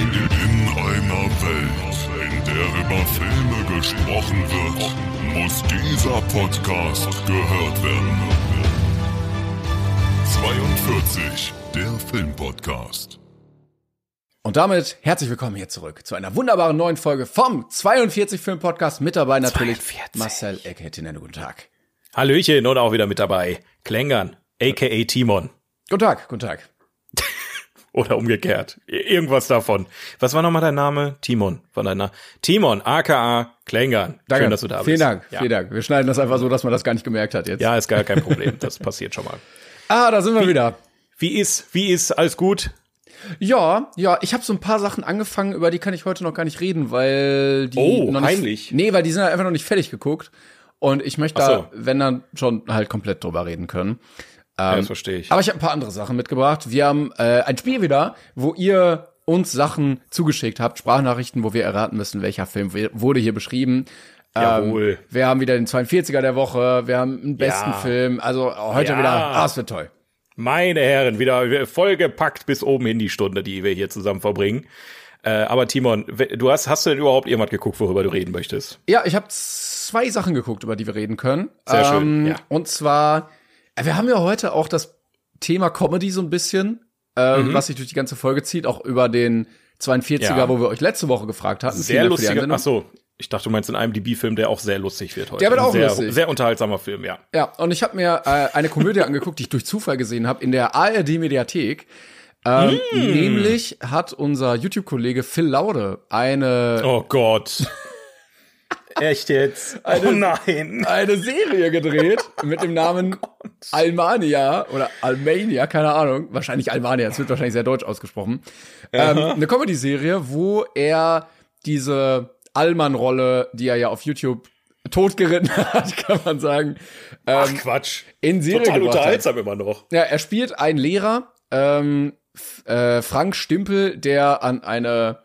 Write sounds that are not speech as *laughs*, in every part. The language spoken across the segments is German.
In einer Welt, in der über Filme gesprochen wird, muss dieser Podcast gehört werden. 42, der Filmpodcast. Und damit herzlich willkommen hier zurück zu einer wunderbaren neuen Folge vom 42 Film Podcast. Mit dabei natürlich 42. Marcel Ecke. Guten Tag. Hallöchen und auch wieder mit dabei. Klängern, a.k.a. Timon. Guten Tag, guten Tag. *laughs* Oder umgekehrt. Irgendwas davon. Was war nochmal dein Name? Timon. Von deiner Timon, aka Klängern. Danke. Schön, dass du da bist. Vielen Dank, Ja. vielen Dank. Wir schneiden das einfach so, dass man das gar nicht gemerkt hat jetzt. Ja, ist gar kein Problem. Das *laughs* passiert schon mal. Ah, da sind wir wieder. Wie ist, wie ist, alles gut? Ja, ja, ich habe so ein paar Sachen angefangen, über die kann ich heute noch gar nicht reden, weil die Oh, noch nicht, heimlich. Nee, weil die sind halt einfach noch nicht fertig geguckt und ich möchte Ach da, so. wenn dann schon halt komplett drüber reden können. Ja, das verstehe ich. Aber ich habe ein paar andere Sachen mitgebracht. Wir haben äh, ein Spiel wieder, wo ihr uns Sachen zugeschickt habt, Sprachnachrichten, wo wir erraten müssen, welcher Film wurde hier beschrieben. Jawohl. Ähm, wir haben wieder den 42er der Woche, wir haben einen besten Ja. Film. Also heute Ja. wieder, ah, es wird toll. Meine Herren, wieder vollgepackt bis oben hin die Stunde, die wir hier zusammen verbringen. Äh, aber Timon, du hast, hast du denn überhaupt irgendwas geguckt, worüber du reden möchtest? Ja, ich habe zwei Sachen geguckt, über die wir reden können. Ähm, Sehr schön, ja. Und zwar, wir haben ja heute auch das Thema Comedy so ein bisschen, ähm, was sich durch die ganze Folge zieht, auch über den 42er, Mhm. Ja. wo wir euch letzte Woche gefragt hatten. Sehr lustiger. Einsendung. Ach so, ich dachte, du meinst einen IMDb-Film, der auch sehr lustig wird heute. Der wird auch sehr, lustig. Sehr unterhaltsamer Film, ja. Ja, und ich habe mir äh, eine Komödie *laughs* angeguckt, die ich durch Zufall gesehen habe, in der ARD-Mediathek. Ähm, Mm. Nämlich hat unser YouTube-Kollege Phil Laude eine, Oh Gott. Echt jetzt? *laughs* oh nein. eine Serie gedreht mit dem Namen *laughs* Almania oder Almania, keine Ahnung. Wahrscheinlich Almania, es wird wahrscheinlich sehr deutsch ausgesprochen. Ähm, eine Comedy-Serie, wo er diese Allmann-Rolle, die er ja auf YouTube totgeritten *laughs* hat, kann man sagen, Ach Quatsch. in Serie Total gebracht hat. unterhaltsam immer noch. Ja, er spielt einen Lehrer, ähm, äh, Frank Stimpel, der an eine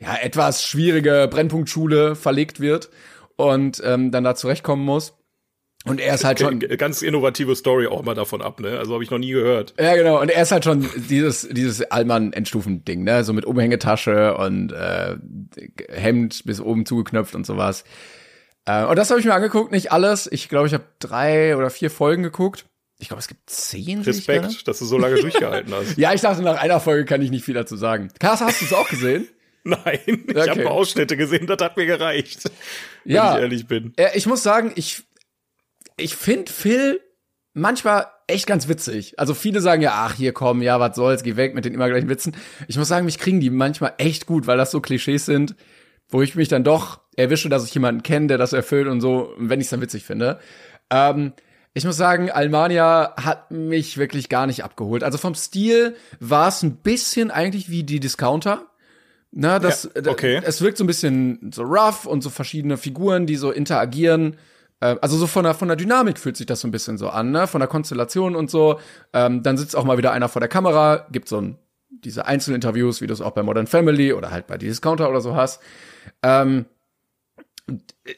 ja etwas schwierige Brennpunktschule verlegt wird und ähm, dann da zurechtkommen muss. Und er ist halt schon, Ganz innovative Story auch immer davon ab, ne? Also habe ich noch nie gehört. ja genau, und er ist halt schon dieses dieses Allmann-Endstufen-Ding, ne, so mit Umhängetasche und äh, Hemd bis oben zugeknöpft und sowas. Äh, und das habe ich mir angeguckt, nicht alles. Ich glaube, ich habe drei oder vier Folgen geguckt. Ich glaube, es gibt zehn. Respekt, dass du so lange durchgehalten hast. *laughs* Ja, ich dachte, nach einer Folge kann ich nicht viel dazu sagen. Kars, hast du es auch gesehen? *laughs* Nein, ich Okay. habe Ausschnitte gesehen, das hat mir gereicht. Wenn Ja. ich ehrlich bin. Ich muss sagen, ich, ich finde Phil manchmal echt ganz witzig. Also viele sagen ja, ach, hier komm, ja, was soll's, geh weg mit den immer gleichen Witzen. Ich muss sagen, mich kriegen die manchmal echt gut, weil das so Klischees sind, wo ich mich dann doch erwische, dass ich jemanden kenne, der das erfüllt und so, wenn ich es dann witzig finde. Ähm, ich muss sagen, Almania hat mich wirklich gar nicht abgeholt. Also vom Stil war es ein bisschen eigentlich wie die Discounter. Na, das, Ja, okay. äh, es wirkt so ein bisschen so rough und so verschiedene Figuren, die so interagieren. Äh, Also so von der, von der Dynamik fühlt sich das so ein bisschen so an, ne? Von der Konstellation und so. Ähm, dann sitzt auch mal wieder einer vor der Kamera, gibt so ein, diese Einzelinterviews, wie du es auch bei Modern Family oder halt bei die Discounter oder so hast. Ähm,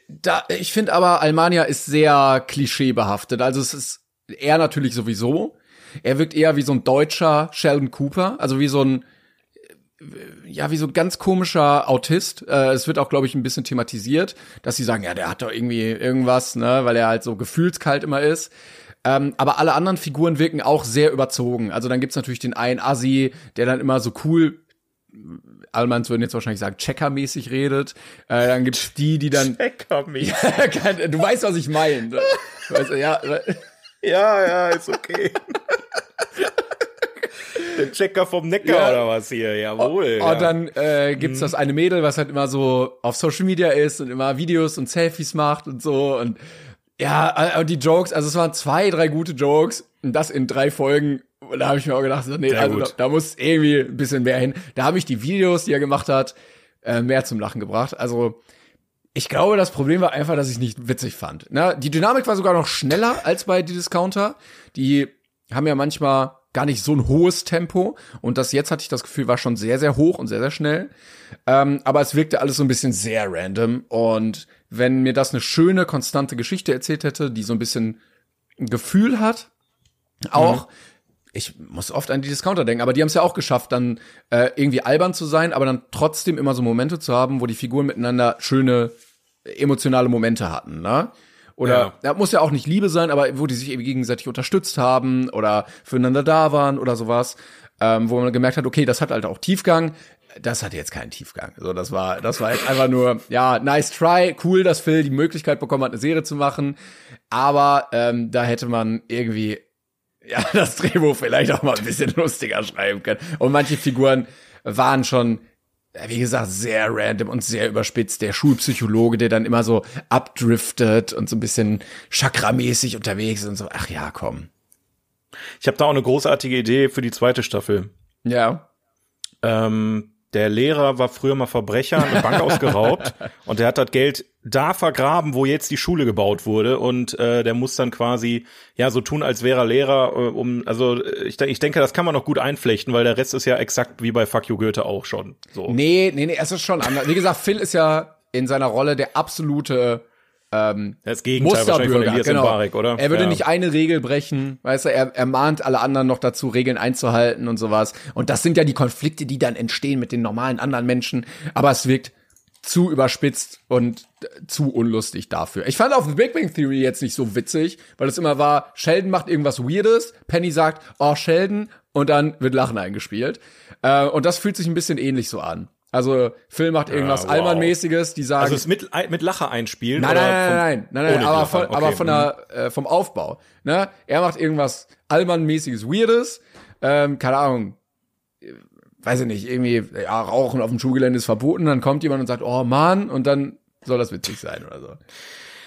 da, ich finde aber, Almania ist sehr klischeebehaftet. Also es ist er natürlich sowieso. Er wirkt eher wie so ein deutscher Sheldon Cooper, also wie so ein ja, wie so ein ganz komischer Autist. Äh, es wird auch, glaube ich, ein bisschen thematisiert, dass sie sagen, ja, der hat doch irgendwie irgendwas, ne, weil er halt so gefühlskalt immer ist. Ähm, aber alle anderen Figuren wirken auch sehr überzogen. Also dann gibt's natürlich den einen Assi, der dann immer so cool, Allmanns würden jetzt wahrscheinlich sagen, checkermäßig redet. Äh, dann gibt's die, die dann, *laughs* Lecker mich. *laughs* du weißt, was ich meine. Weißt du, ja, *laughs* Ja, ja, ist okay. Der Checker vom Neckar Ja. oder was hier, jawohl. ja. Und dann äh, gibt's das eine Mädel, was halt immer so auf Social Media ist und immer Videos und Selfies macht und so und ja, äh, und die Jokes, also es waren zwei, drei gute Jokes und das in drei Folgen Und da habe ich mir auch gedacht, nee, Sehr also da, da muss irgendwie ein bisschen mehr hin. Da habe ich die Videos, die er gemacht hat, äh, mehr zum Lachen gebracht. Also ich glaube, das Problem war einfach, dass ich es nicht witzig fand. Na, die Dynamik war sogar noch schneller als bei die Discounter. Die haben ja manchmal gar nicht so ein hohes Tempo und das jetzt hatte ich das Gefühl war schon sehr sehr hoch und sehr sehr schnell. Ähm, aber es wirkte alles so ein bisschen sehr random und wenn mir das eine schöne konstante Geschichte erzählt hätte, die so ein bisschen ein Gefühl hat, auch ich muss oft an die Discounter denken, aber die haben es ja auch geschafft, dann äh, irgendwie albern zu sein, aber dann trotzdem immer so Momente zu haben, wo die Figuren miteinander schöne emotionale Momente hatten, ne? Oder Ja. ja. muss ja auch nicht Liebe sein, aber wo die sich eben gegenseitig unterstützt haben oder füreinander da waren oder sowas, ähm, wo man gemerkt hat, okay, das hat halt auch Tiefgang. Das hatte jetzt keinen Tiefgang. So, das war, das war jetzt einfach nur, ja, nice try, cool, dass Phil die Möglichkeit bekommen hat, eine Serie zu machen. Aber ähm, da hätte man irgendwie ja, *laughs* das Drehbuch vielleicht auch mal ein bisschen lustiger schreiben können. Und manche Figuren waren schon, wie gesagt, sehr random und sehr überspitzt. Der Schulpsychologe, der dann immer so abdriftet und so ein bisschen chakramäßig unterwegs ist und so. Ach ja, komm. Ich habe da auch eine großartige Idee für die zweite Staffel. Ja. Ähm, der Lehrer war früher mal Verbrecher, eine Bank *laughs* ausgeraubt und der hat das Geld da vergraben, wo jetzt die Schule gebaut wurde und äh, der muss dann quasi ja so tun, als wäre er Lehrer, äh, um also äh, ich, ich denke, das kann man noch gut einflechten, weil der Rest ist ja exakt wie bei Fuck You Goethe auch schon. So. Nee, nee, nee, es ist schon anders. Wie gesagt, Phil ist ja in seiner Rolle der absolute ähm, Das Gegenteil wahrscheinlich von Musterbürger, Elias genau. Mbarek, oder? Er würde ja. nicht eine Regel brechen, weißt du, er, er mahnt alle anderen noch dazu, Regeln einzuhalten und sowas. Und das sind ja die Konflikte, die dann entstehen mit den normalen anderen Menschen. Aber es wirkt zu überspitzt und äh, zu unlustig dafür. Ich fand auf The Big Bang Theory jetzt nicht so witzig, weil es immer war, Sheldon macht irgendwas Weirdes, Penny sagt, oh Sheldon, und dann wird Lachen eingespielt. Äh, und das fühlt sich ein bisschen ähnlich so an. Also Phil macht irgendwas wow. Allmann-mäßiges, die sagen, Also es mit mit Lacher einspielen Nein, nein, nein, nein, nein, nein, ohne aber von, Okay, aber von mhm. der, äh, vom Aufbau. Ne? Er macht irgendwas Allmann-mäßiges Weirdes, ähm, keine Ahnung, äh, weiß ich nicht, irgendwie, ja, Rauchen auf dem Schulgelände ist verboten, dann kommt jemand und sagt, oh Mann, und dann soll das witzig sein oder so.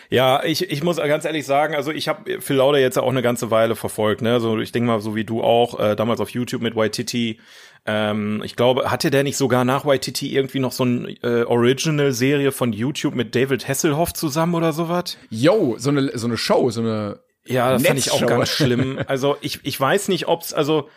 Ja, ich, ich muss ganz ehrlich sagen, also ich habe Phil Lauder jetzt auch eine ganze Weile verfolgt, ne? So, ich denke mal, so wie du auch, äh, damals auf YouTube mit Waititi. Ähm, ich glaube, hatte der nicht sogar nach Waititi irgendwie noch so eine äh, Original-Serie von YouTube mit David Hasselhoff zusammen oder sowas? Yo, so eine, so eine Show, so eine, Ja, das fand ich auch ganz schlimm. *laughs* Also ich, ich weiß nicht, ob's, also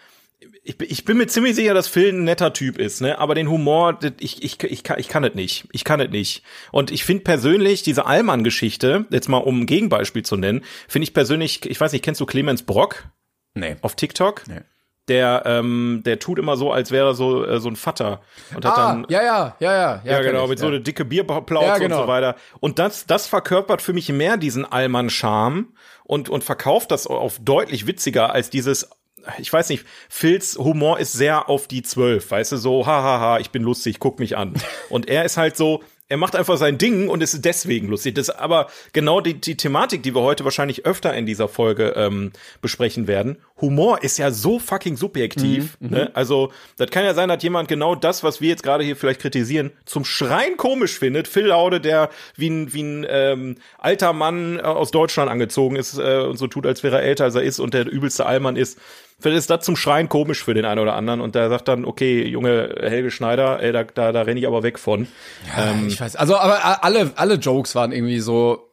ich, ich bin mir ziemlich sicher, dass Phil ein netter Typ ist, ne? Aber den Humor, ich, ich, ich, kann, ich kann es nicht. Ich kann es nicht. Und ich finde persönlich diese Allmann-Geschichte, jetzt mal um ein Gegenbeispiel zu nennen, finde ich persönlich, ich weiß nicht, kennst du Clemens Brock nee. auf TikTok? Nee. Der, ähm, der tut immer so, als wäre so, äh, so ein Vater. Und hat Ah, dann ja, ja, ja, ja. ja, kenn genau, ich, mit so ja. eine dicke Bierplauze Ja, und genau. so weiter. Und das, das verkörpert für mich mehr diesen Allmann-Charme und, und verkauft das auf deutlich witziger als dieses, ich weiß nicht, Phils Humor ist sehr auf die Zwölf, weißt du, so, hahaha, ich bin lustig, guck mich an. Und er ist halt so, er macht einfach sein Ding und ist deswegen lustig. Das ist aber genau die, die Thematik, die wir heute wahrscheinlich öfter in dieser Folge ähm, besprechen werden. Humor ist ja so fucking subjektiv. ne? Also, das kann ja sein, dass jemand genau das, was wir jetzt gerade hier vielleicht kritisieren, zum Schreien komisch findet. Phil Laude, der wie ein, wie ein ähm, alter Mann äh, aus Deutschland angezogen ist äh, und so tut, als wäre er älter, als er ist und der übelste Allmann ist. Vielleicht ist das zum Schreien komisch für den einen oder anderen und der sagt dann, okay, junge Helge Schneider, ey, da, da, da renne ich aber weg von. Ähm, Ich weiß, also aber alle alle Jokes waren irgendwie so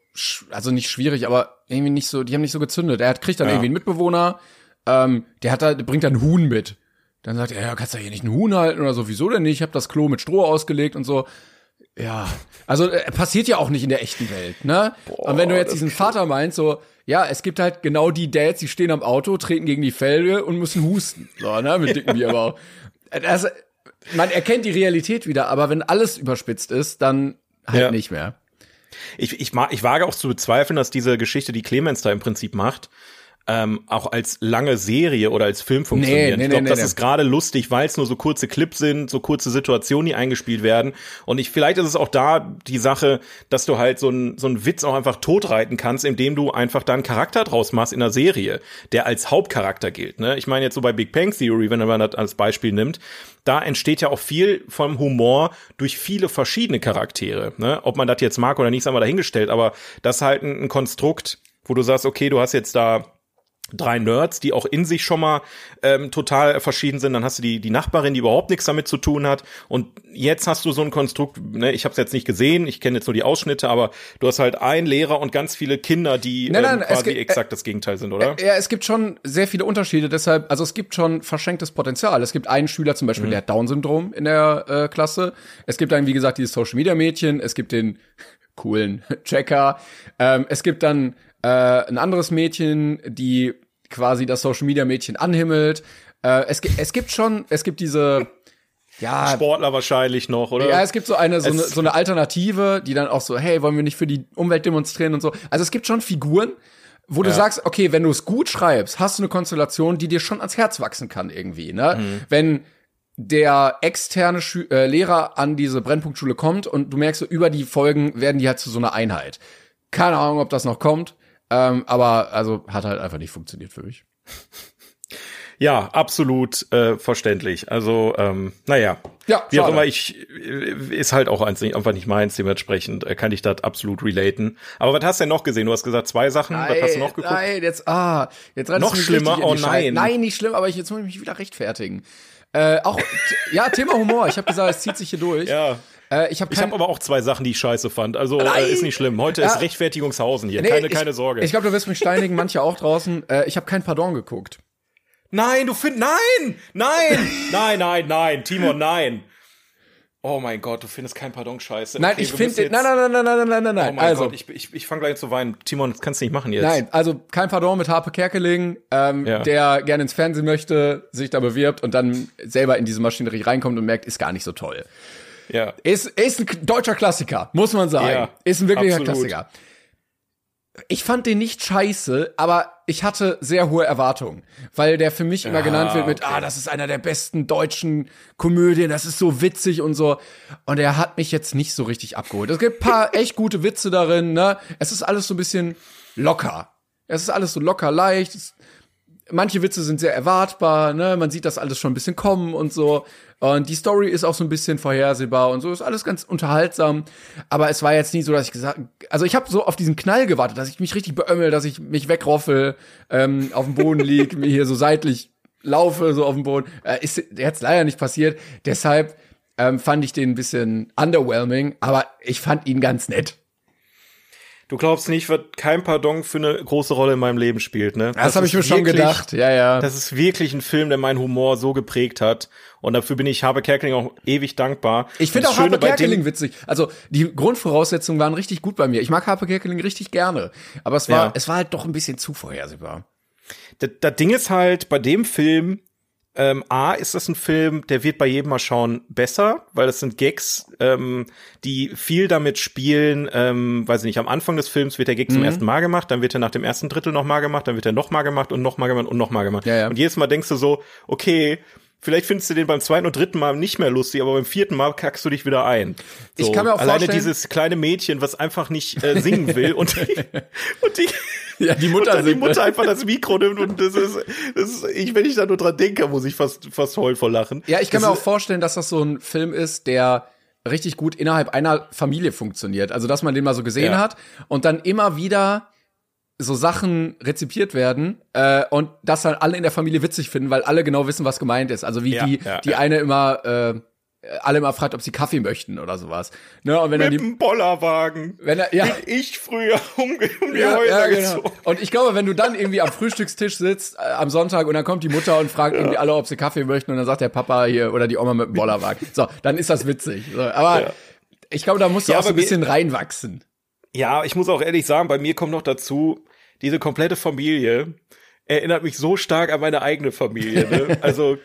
also nicht schwierig, aber irgendwie nicht so, die haben nicht so gezündet. Er hat kriegt dann Ja. irgendwie einen Mitbewohner, ähm, der hat da der bringt dann Huhn mit. Dann sagt er, ja, kannst du hier nicht ein Huhn halten oder so, wieso denn nicht? Ich habe das Klo mit Stroh ausgelegt und so. Ja, also äh, passiert ja auch nicht in der echten Welt, ne? und wenn du jetzt diesen Vater meinst, so, ja, es gibt halt genau die Dads, die stehen am Auto, treten gegen die Felge und müssen husten, so, ne, mit dicken Bierbauch. Das, *laughs* man erkennt die Realität wieder, aber wenn alles überspitzt ist, dann halt Ja. nicht mehr. ich, ich, ich wage auch zu bezweifeln, dass diese Geschichte, die Clemens da im Prinzip macht, ähm, auch als lange Serie oder als Film funktioniert. nee, ich glaube, nee, das nee. ist gerade lustig, weil es nur so kurze Clips sind, so kurze Situationen, die eingespielt werden. Und ich, vielleicht ist es auch da die Sache, dass du halt so einen so einen Witz auch einfach totreiten kannst, indem du einfach da einen Charakter draus machst in einer Serie, der als Hauptcharakter gilt. Ne? Ich meine jetzt so bei Big Bang Theory, wenn man das als Beispiel nimmt, da entsteht ja auch viel vom Humor durch viele verschiedene Charaktere. Ne? Ob man das jetzt mag oder nicht, ist einmal dahingestellt, aber das ist halt ein, ein Konstrukt, wo du sagst, okay, du hast jetzt da drei Nerds, die auch in sich schon mal ähm, total verschieden sind. Dann hast du die, die Nachbarin, die überhaupt nichts damit zu tun hat. Und jetzt hast du so ein Konstrukt, ne, ich habe es jetzt nicht gesehen, ich kenne jetzt nur die Ausschnitte, aber du hast halt einen Lehrer und ganz viele Kinder, die Nein, nein, ähm, quasi gibt- exakt das Gegenteil sind, oder? Ja, es gibt schon sehr viele Unterschiede, deshalb, also es gibt schon verschenktes Potenzial. Es gibt einen Schüler zum Beispiel, der hat Down-Syndrom in der äh, Klasse. Es gibt dann, wie gesagt, dieses Social-Media-Mädchen, es gibt den *laughs* coolen Checker. Ähm, es gibt dann äh, ein anderes Mädchen, die quasi das Social-Media-Mädchen anhimmelt. Äh, es, es gibt schon, es gibt diese, ja, Sportler wahrscheinlich noch, oder? ja, es gibt so eine, so eine, so eine Alternative, die dann auch so, hey, wollen wir nicht für die Umwelt demonstrieren und so. Also es gibt schon Figuren, wo du sagst, okay, wenn du es gut schreibst, hast du eine Konstellation, die dir schon ans Herz wachsen kann irgendwie, ne? Mhm. Wenn der externe Schü äh, Lehrer an diese Brennpunktschule kommt und du merkst so, über die Folgen werden die halt zu so einer Einheit. Keine Ahnung, ob das noch kommt, ähm, aber also hat halt einfach nicht funktioniert für mich. Ja, absolut äh, verständlich. Also, ähm, naja. Ja, Wie auch immer, ich äh, ist halt auch eins- einfach nicht meins, dementsprechend äh, kann ich das absolut relaten. Aber was hast du denn noch gesehen? Du hast gesagt, zwei Sachen. was hast du noch geguckt? Nein, jetzt, ah, jetzt Noch schlimmer? Oh nein. Nein, nicht schlimm, aber ich, jetzt muss ich mich wieder rechtfertigen. Äh, auch, ja, Thema Humor. Ich habe gesagt, es zieht sich hier durch. Ja. Äh, ich habe Ich habe aber auch zwei Sachen, die ich scheiße fand. Also Nein. äh, ist nicht schlimm. Heute Ja. ist Rechtfertigungshausen hier. Nee, keine, ich, keine Sorge. Ich glaube, du wirst mich steinigen, *laughs* manche auch draußen. Äh, ich habe kein Pardon geguckt. nein, du findest. Nein! Nein! nein, nein, nein, Timon, nein. Oh mein Gott, du findest kein Pardon scheiße. Nein, Okay, ich wir finde, nein, nein, nein, nein, nein, nein, nein, nein. Oh mein also, Gott, ich, ich, ich fange gleich zu weinen. Timon, das kannst du nicht machen jetzt. nein, also kein Pardon mit Harpe Kerkeling, ähm, Ja. der gerne ins Fernsehen möchte, sich da bewirbt und dann selber in diese Maschinerie reinkommt und merkt, ist gar nicht so toll. Ja. Ist, ist ein deutscher Klassiker, muss man sagen. Ja, ist ein wirklicher absolut. Klassiker. Ich fand den nicht scheiße, aber ich hatte sehr hohe Erwartungen, weil der für mich immer Ah, genannt wird mit, okay. ah, das ist einer der besten deutschen Komödien, das ist so witzig und so. Und er hat mich jetzt nicht so richtig abgeholt. Es gibt ein paar echt gute Witze darin, ne? Es ist alles so ein bisschen locker. Es ist alles so locker leicht. Es, manche Witze sind sehr erwartbar, ne? Man sieht das alles schon ein bisschen kommen und so. Und die Story ist auch so ein bisschen vorhersehbar und so. Ist alles ganz unterhaltsam. Aber es war jetzt nie so, dass ich gesagt, also ich habe so auf diesen Knall gewartet, dass ich mich richtig beömmel, dass ich mich wegroffel, ähm, auf dem Boden lieg, mir *laughs* hier so seitlich laufe, so auf dem Boden. Äh, ist jetzt leider nicht passiert. Deshalb ähm, fand ich den ein bisschen underwhelming, aber ich fand ihn ganz nett. Du glaubst nicht, was kein Pardon für eine große Rolle in meinem Leben spielt, ne? Das, habe ich mir ist schon wirklich- gedacht. Ja, ja. Das ist wirklich ein Film, der meinen Humor so geprägt hat. Und dafür bin ich Habe Kerkeling auch ewig dankbar. Ich finde auch das dem- Kerkeling witzig. Also die Grundvoraussetzungen waren richtig gut bei mir. Ich mag Harpe Kerkeling richtig gerne, aber es war Ja. es war halt doch ein bisschen zu vorhersehbar. Das, das Ding ist halt, bei dem Film, ähm, A, ist das ein Film, der wird bei jedem Mal schauen besser, weil das sind Gags, ähm, die viel damit spielen, ähm, weiß ich nicht, am Anfang des Films wird der Gag zum Mhm. ersten Mal gemacht, dann wird er nach dem ersten Drittel nochmal gemacht, dann wird er nochmal gemacht und nochmal gemacht und nochmal gemacht. Ja, ja. Und jedes Mal denkst du so, okay, vielleicht findest du den beim zweiten und dritten Mal nicht mehr lustig, aber beim vierten Mal kackst du dich wieder ein. So, Ich kann mir auch alleine vorstellen- dieses kleine Mädchen, was einfach nicht äh, singen will und die, *laughs* und die Ja, die und Mutter dann die Mutter einfach das Mikro nimmt und das ist, das ist ich, wenn ich da nur dran denke, muss ich fast, fast heulen vor Lachen. Ja, ich kann das mir auch vorstellen, dass das so ein Film ist, der richtig gut innerhalb einer Familie funktioniert. Also, dass man den mal so gesehen Ja. hat und dann immer wieder so Sachen rezipiert werden äh, und das dann alle in der Familie witzig finden, weil alle genau wissen, was gemeint ist. Also wie Ja, die, ja, die eine immer äh, alle immer fragt, ob sie Kaffee möchten oder sowas. Ne? Und wenn mit dem Bollerwagen. wenn er, ja, Bin ich früher *laughs* um, um die Ja, Häuser ja, genau. gezogen. Und ich glaube, wenn du dann irgendwie am Frühstückstisch sitzt äh, am Sonntag und dann kommt die Mutter und fragt irgendwie alle, ob sie Kaffee möchten und dann sagt der Papa hier oder die Oma mit dem Bollerwagen. So, dann ist das witzig. So, aber Ja. ich glaube, da musst du Ja, auch so ein mir- bisschen reinwachsen. Ja, ich muss auch ehrlich sagen, bei mir kommt noch dazu, diese komplette Familie erinnert mich so stark an meine eigene Familie. Ne? *laughs* Also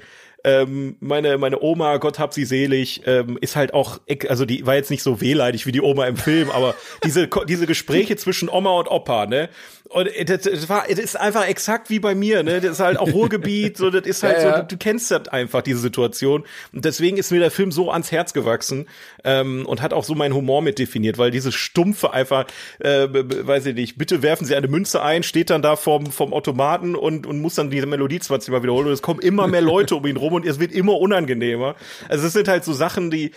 ähm, meine meine Oma, Gott hab sie selig, ähm, ist halt auch, also die war jetzt nicht so wehleidig wie die Oma im Film, aber diese diese Gespräche zwischen Oma und Opa, ne? Und das, das war, das ist einfach exakt wie bei mir, ne? Das ist halt auch Ruhrgebiet, so das ist halt Ja, so, ja. du, du kennst das einfach diese Situation und deswegen ist mir der Film so ans Herz gewachsen ähm, und hat auch so meinen Humor mit definiert, weil dieses stumpfe einfach, äh, weiß ich nicht, bitte werfen Sie eine Münze ein, steht dann da vom vom Automaten und und muss dann diese Melodie 20 Mal wiederholen und es kommen immer mehr Leute um ihn rum und es wird immer unangenehmer. Also es sind halt so Sachen, die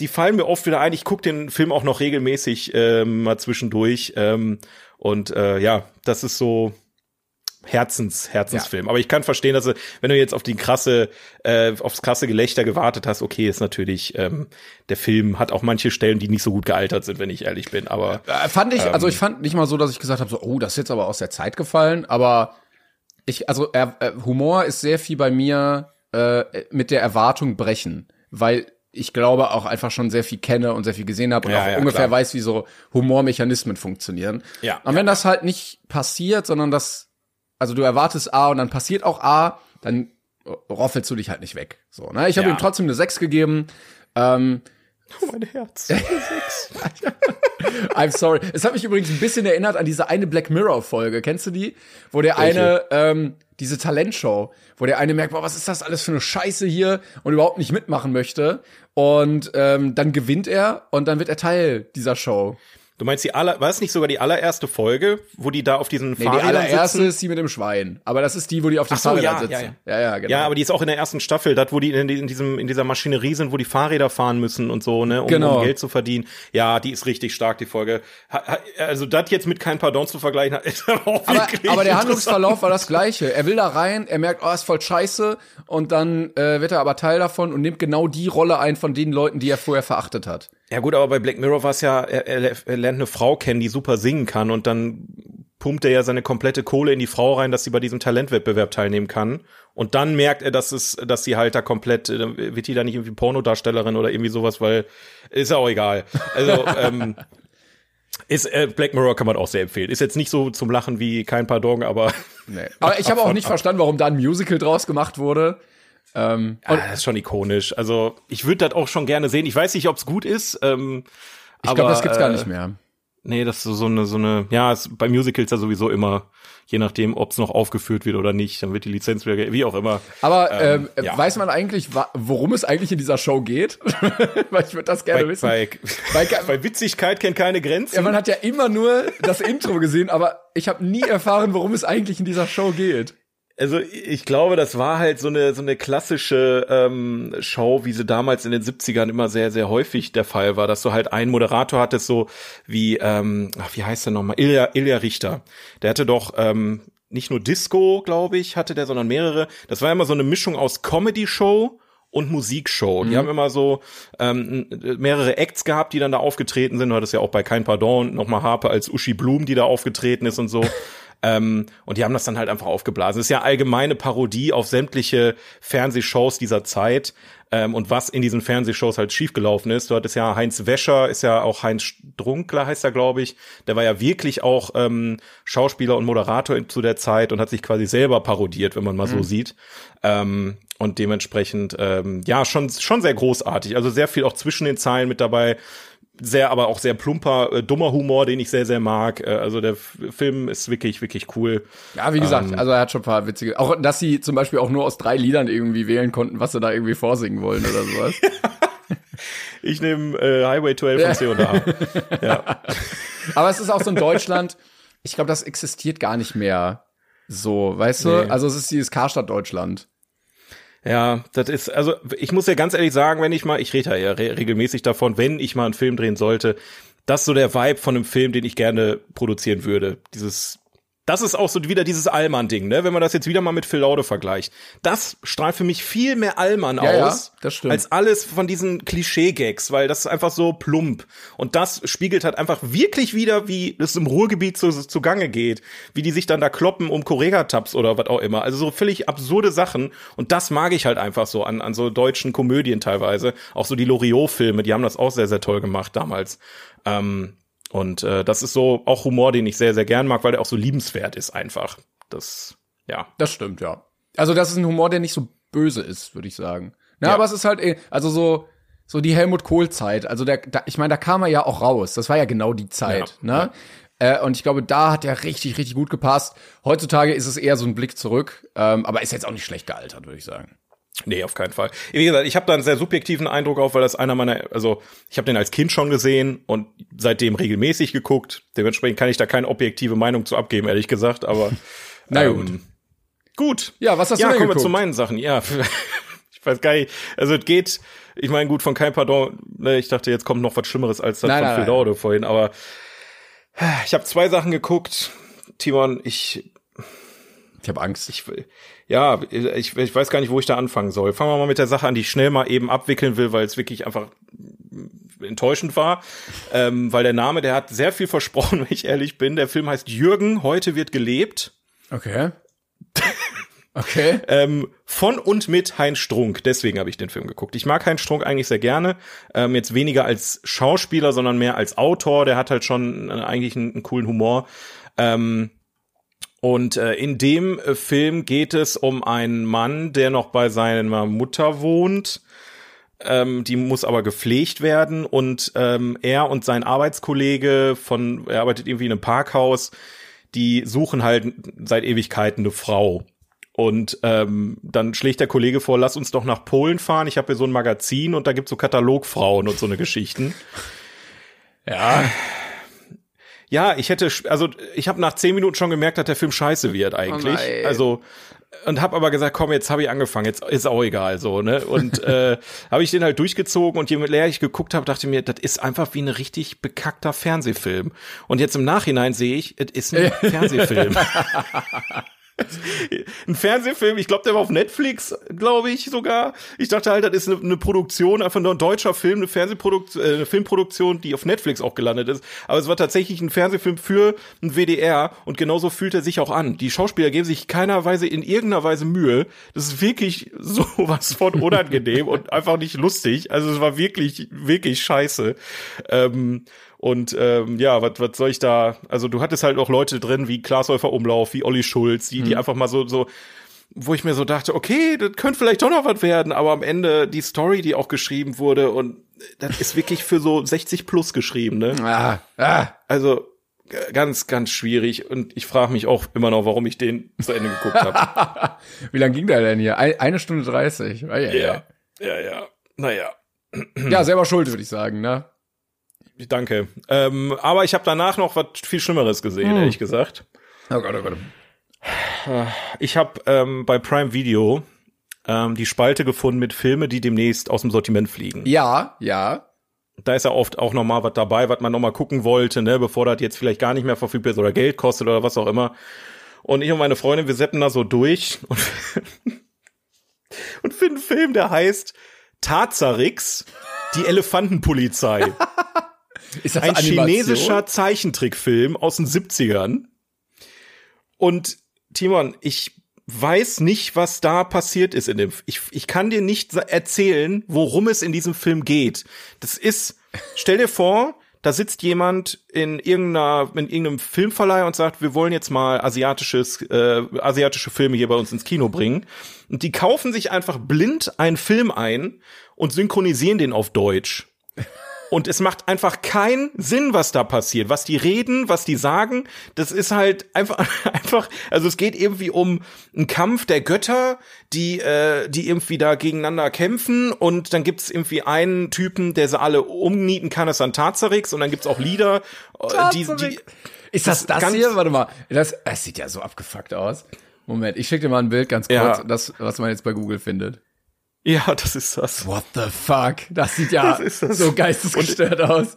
die fallen mir oft wieder ein. Ich gucke den Film auch noch regelmäßig ähm, mal zwischendurch ähm, und äh, ja, das ist so Herzens, Herzensfilm. Ja. Aber ich kann verstehen, dass du, wenn du jetzt auf die krasse, äh, aufs krasse Gelächter gewartet hast, okay, ist natürlich, ähm, der Film hat auch manche Stellen, die nicht so gut gealtert sind, wenn ich ehrlich bin. Aber äh, fand ich, ähm, also ich fand nicht mal so, dass ich gesagt habe, so, oh, das ist jetzt aber aus der Zeit gefallen. Aber ich, also äh, Humor ist sehr viel bei mir äh, mit der Erwartung brechen, weil ich glaube auch einfach schon sehr viel kenne und sehr viel gesehen habe und ja, auch ja, ungefähr klar. weiß, wie so Humormechanismen funktionieren. Ja. Und wenn das halt nicht passiert, sondern das, also du erwartest A und dann passiert auch A, dann roffelst du dich halt nicht weg. So, ne? Ich habe ihm trotzdem eine 6 gegeben. Ähm, oh, mein Herz. *laughs* I'm sorry. Es hat mich übrigens ein bisschen erinnert an diese eine Black Mirror Folge. Kennst du die? Wo der Welche? eine, ähm, diese Talentshow, wo der eine merkt, boah, was ist das alles für eine Scheiße hier und überhaupt nicht mitmachen möchte. Und ähm, dann gewinnt er und dann wird er Teil dieser Show. Du meinst die aller, war es nicht sogar die allererste Folge, wo die da auf diesen nee, Fahrrädern Die allererste sitzen? ist die mit dem Schwein. Aber das ist die, wo die auf den so, Fahrrädern ja, sitzen. Ja, ja. ja, ja, genau. Ja, aber die ist auch in der ersten Staffel, das, wo die in, in, diesem, in dieser Maschinerie sind, wo die Fahrräder fahren müssen und so, ne, um, genau. um Geld zu verdienen. Ja, die ist richtig stark, die Folge. Also, das jetzt mit kein Pardon zu vergleichen, *laughs* ist aber auch aber, aber der Handlungsverlauf war das gleiche. Er will da rein, er merkt, oh, ist voll scheiße, und dann äh, wird er aber Teil davon und nimmt genau die Rolle ein von den Leuten, die er vorher verachtet hat. Ja gut, aber bei Black Mirror war es ja, er, er, lernt eine Frau kennen, die super singen kann und dann pumpt er ja seine komplette Kohle in die Frau rein, dass sie bei diesem Talentwettbewerb teilnehmen kann. Und dann merkt er, dass es, dass sie halt da komplett, äh, wird die da nicht irgendwie Pornodarstellerin oder irgendwie sowas, weil ist ja auch egal. Also *laughs* ähm, ist äh, Black Mirror kann man auch sehr empfehlen. Ist jetzt nicht so zum Lachen wie kein Pardon, aber. Nee. Aber ich habe auch nicht *laughs* verstanden, warum da ein Musical draus gemacht wurde. Ähm, ja, das ist schon ikonisch. Also ich würde das auch schon gerne sehen. Ich weiß nicht, ob es gut ist. Ähm, ich glaube, das gibt's äh, gar nicht mehr. Nee, das ist so eine, so eine, ja, ist bei Musicals ja sowieso immer, je nachdem, ob es noch aufgeführt wird oder nicht, dann wird die Lizenz wieder, wie auch immer. Aber ähm, ähm, ja. weiß man eigentlich, worum es eigentlich in dieser Show geht? *laughs* Weil ich würde das gerne bei, wissen. Bei, bei, bei, Witzigkeit kennt keine Grenzen. Ja, man hat ja immer nur das Intro gesehen, aber ich habe nie erfahren, worum es eigentlich in dieser Show geht. Also ich glaube, das war halt so eine so eine klassische ähm, Show, wie sie damals in den 70ern immer sehr sehr häufig der Fall war, dass du halt einen Moderator hattest, so wie ähm, ach, wie heißt der nochmal, Ilja, Ilja Richter. Der hatte doch ähm, nicht nur Disco, glaube ich, hatte der, sondern mehrere. Das war immer so eine Mischung aus Comedy-Show und Musikshow. Mhm. Die haben immer so ähm, mehrere Acts gehabt, die dann da aufgetreten sind. Du hattest ja auch bei Kein Pardon nochmal Harpe als Uschi Blum, die da aufgetreten ist und so. *laughs* Ähm, und die haben das dann halt einfach aufgeblasen. Das ist ja allgemeine Parodie auf sämtliche Fernsehshows dieser Zeit ähm, und was in diesen Fernsehshows halt schiefgelaufen ist. Du hattest ja Heinz Wäscher, ist ja auch Heinz Strunkler, heißt er, glaube ich. Der war ja wirklich auch ähm, Schauspieler und Moderator zu der Zeit und hat sich quasi selber parodiert, wenn man mal mhm. so sieht. Ähm, und dementsprechend, ähm, ja, schon, schon sehr großartig. Also sehr viel auch zwischen den Zeilen mit dabei sehr, aber auch sehr plumper, äh, dummer Humor, den ich sehr, sehr mag. Äh, also der F Film ist wirklich, wirklich cool. Ja, wie gesagt, ähm, also er hat schon ein paar witzige, auch dass sie zum Beispiel auch nur aus drei Liedern irgendwie wählen konnten, was sie da irgendwie vorsingen wollen oder sowas. *laughs* ich nehme äh, Highway 12 von C und A. ja. *laughs* Aber es ist auch so in Deutschland, ich glaube, das existiert gar nicht mehr so, weißt nee. du? Also es ist dieses Karstadt Deutschland. Ja, das ist, also ich muss ja ganz ehrlich sagen, wenn ich mal, ich rede ja re regelmäßig davon, wenn ich mal einen Film drehen sollte, das ist so der Vibe von einem Film, den ich gerne produzieren würde. Dieses das ist auch so wieder dieses Allmann-Ding, ne? Wenn man das jetzt wieder mal mit Phil Laude vergleicht. Das strahlt für mich viel mehr Allmann ja, aus, ja, als alles von diesen Klischee-Gags, weil das ist einfach so plump. Und das spiegelt halt einfach wirklich wieder, wie es im Ruhrgebiet zu, zugange geht. Wie die sich dann da kloppen um Correga-Tabs oder was auch immer. Also so völlig absurde Sachen. Und das mag ich halt einfach so an, an so deutschen Komödien teilweise. Auch so die Loriot-Filme, die haben das auch sehr, sehr toll gemacht damals. Ähm, und äh, das ist so auch Humor, den ich sehr, sehr gern mag, weil der auch so liebenswert ist einfach. Das, ja. Das stimmt, ja. Also das ist ein Humor, der nicht so böse ist, würde ich sagen. Na, ja. aber es ist halt, eh, also so, so die Helmut Kohl-Zeit. Also der, da, ich meine, da kam er ja auch raus. Das war ja genau die Zeit, ja, ne? Ja. Äh, und ich glaube, da hat er richtig, richtig gut gepasst. Heutzutage ist es eher so ein Blick zurück, ähm, aber ist jetzt auch nicht schlecht gealtert, würde ich sagen. Nee, auf keinen Fall. Wie gesagt, ich habe da einen sehr subjektiven Eindruck auf, weil das einer meiner, also ich habe den als Kind schon gesehen und seitdem regelmäßig geguckt. Dementsprechend kann ich da keine objektive Meinung zu abgeben, ehrlich gesagt. Aber *laughs* na gut. Ähm, gut. Ja, was hast ja, du denn kommen geguckt? wir zu meinen Sachen. Ja, *laughs* ich weiß gar nicht. Also es geht. Ich meine, gut von kein Pardon. Ne, ich dachte, jetzt kommt noch was Schlimmeres als das nein, von Phil Laude vorhin. Aber ich habe zwei Sachen geguckt. Timon, ich Ich habe Angst. Ich, ja, ich, ich weiß gar nicht, wo ich da anfangen soll. Fangen wir mal mit der Sache an, die ich schnell mal eben abwickeln will, weil es wirklich einfach enttäuschend war. ähm, weil der Name, der hat sehr viel versprochen, *laughs* wenn ich ehrlich bin. Der Film heißt Jürgen, heute wird gelebt. Okay. *laughs* Okay. ähm, von und mit Heinz Strunk. Deswegen habe ich den Film geguckt. Ich mag Heinz Strunk eigentlich sehr gerne. Ähm, jetzt weniger als Schauspieler, sondern mehr als Autor. Der hat halt schon äh, eigentlich einen, einen, coolen Humor. Ähm, und äh, in dem äh, Film geht es um einen Mann, der noch bei seiner Mutter wohnt. Ähm, die muss aber gepflegt werden und ähm, er und sein Arbeitskollege von, er arbeitet irgendwie in einem Parkhaus, die suchen halt seit Ewigkeiten eine Frau. Und ähm, dann schlägt der Kollege vor, lass uns doch nach Polen fahren. Ich habe hier so ein Magazin und da gibt's so Katalogfrauen und so eine Geschichten. Ja. Ja, ich hätte, also ich habe nach zehn Minuten schon gemerkt, dass der Film scheiße wird eigentlich. Oh also und habe aber gesagt, komm, jetzt habe ich angefangen, jetzt ist auch egal so, ne? Und *laughs* äh, habe ich den halt durchgezogen und je mehr ich geguckt habe, dachte mir, das ist einfach wie ein richtig bekackter Fernsehfilm. Und jetzt im Nachhinein sehe ich, es ist ein *laughs* Fernsehfilm. *laughs* ein Fernsehfilm, ich glaube, der war auf Netflix, glaube ich sogar. Ich dachte halt, das ist eine, eine Produktion, einfach nur ein deutscher Film, eine Fernsehproduktion, äh, eine Filmproduktion, die auf Netflix auch gelandet ist. Aber es war tatsächlich ein Fernsehfilm für ein WDR und genauso fühlt er sich auch an. Die Schauspieler geben sich keiner Weise in irgendeiner Weise Mühe. Das ist wirklich *laughs* sowas von unangenehm und einfach nicht lustig. Also es war wirklich, wirklich scheiße. Ähm, und ähm, ja, was was soll ich da? Also du hattest halt auch Leute drin wie Glashäufer Umlauf, wie Olli Schulz, die, mhm. die einfach mal so, so, wo ich mir so dachte, okay, das könnte vielleicht doch noch was werden, aber am Ende die Story, die auch geschrieben wurde, und das ist wirklich für so 60 plus geschrieben, ne? Ah, ah. Also ganz, ganz schwierig. Und ich frage mich auch immer noch, warum ich den zu Ende geguckt habe. *laughs* Wie lang ging der denn hier? Eine Stunde dreißig. Ja, ja, ja. Ja, ja. Naja. Ja, selber schuld, würde ich sagen, ne? Danke. Ähm, aber ich habe danach noch was viel Schlimmeres gesehen, hm. ehrlich gesagt. Oh Gott, oh Gott. Ich habe ähm, bei Prime Video ähm, die Spalte gefunden mit Filme, die demnächst aus dem Sortiment fliegen. Ja, ja. Da ist ja oft auch noch mal was dabei, was man noch mal gucken wollte, ne, bevor das jetzt vielleicht gar nicht mehr verfügbar ist oder Geld kostet oder was auch immer. Und ich und meine Freundin, wir seppen da so durch und, *laughs* und finden einen Film, der heißt Tazarix, die Elefantenpolizei. *laughs* Ist das ein Animation? chinesischer Zeichentrickfilm aus den 70ern. Und Timon, ich weiß nicht, was da passiert ist in dem. Ich, ich kann dir nicht erzählen, worum es in diesem Film geht. Das ist, stell dir vor, da sitzt jemand in irgendeiner in irgendeinem Filmverleih und sagt, wir wollen jetzt mal asiatisches äh, asiatische Filme hier bei uns ins Kino bringen und die kaufen sich einfach blind einen Film ein und synchronisieren den auf Deutsch. Und es macht einfach keinen Sinn, was da passiert. Was die reden, was die sagen, das ist halt einfach, *laughs* einfach, also es geht irgendwie um einen Kampf der Götter, die, äh, die irgendwie da gegeneinander kämpfen und dann gibt's irgendwie einen Typen, der sie alle umnieten kann, das ist dann Tazarix und dann gibt's auch Lieder, äh, die, die, Ist das das, das hier? Warte mal, das, das sieht ja so abgefuckt aus. Moment, ich schicke dir mal ein Bild ganz kurz, ja. das, was man jetzt bei Google findet. Ja, das ist das. What the fuck? Das sieht ja das das. so geistesgestört und, aus.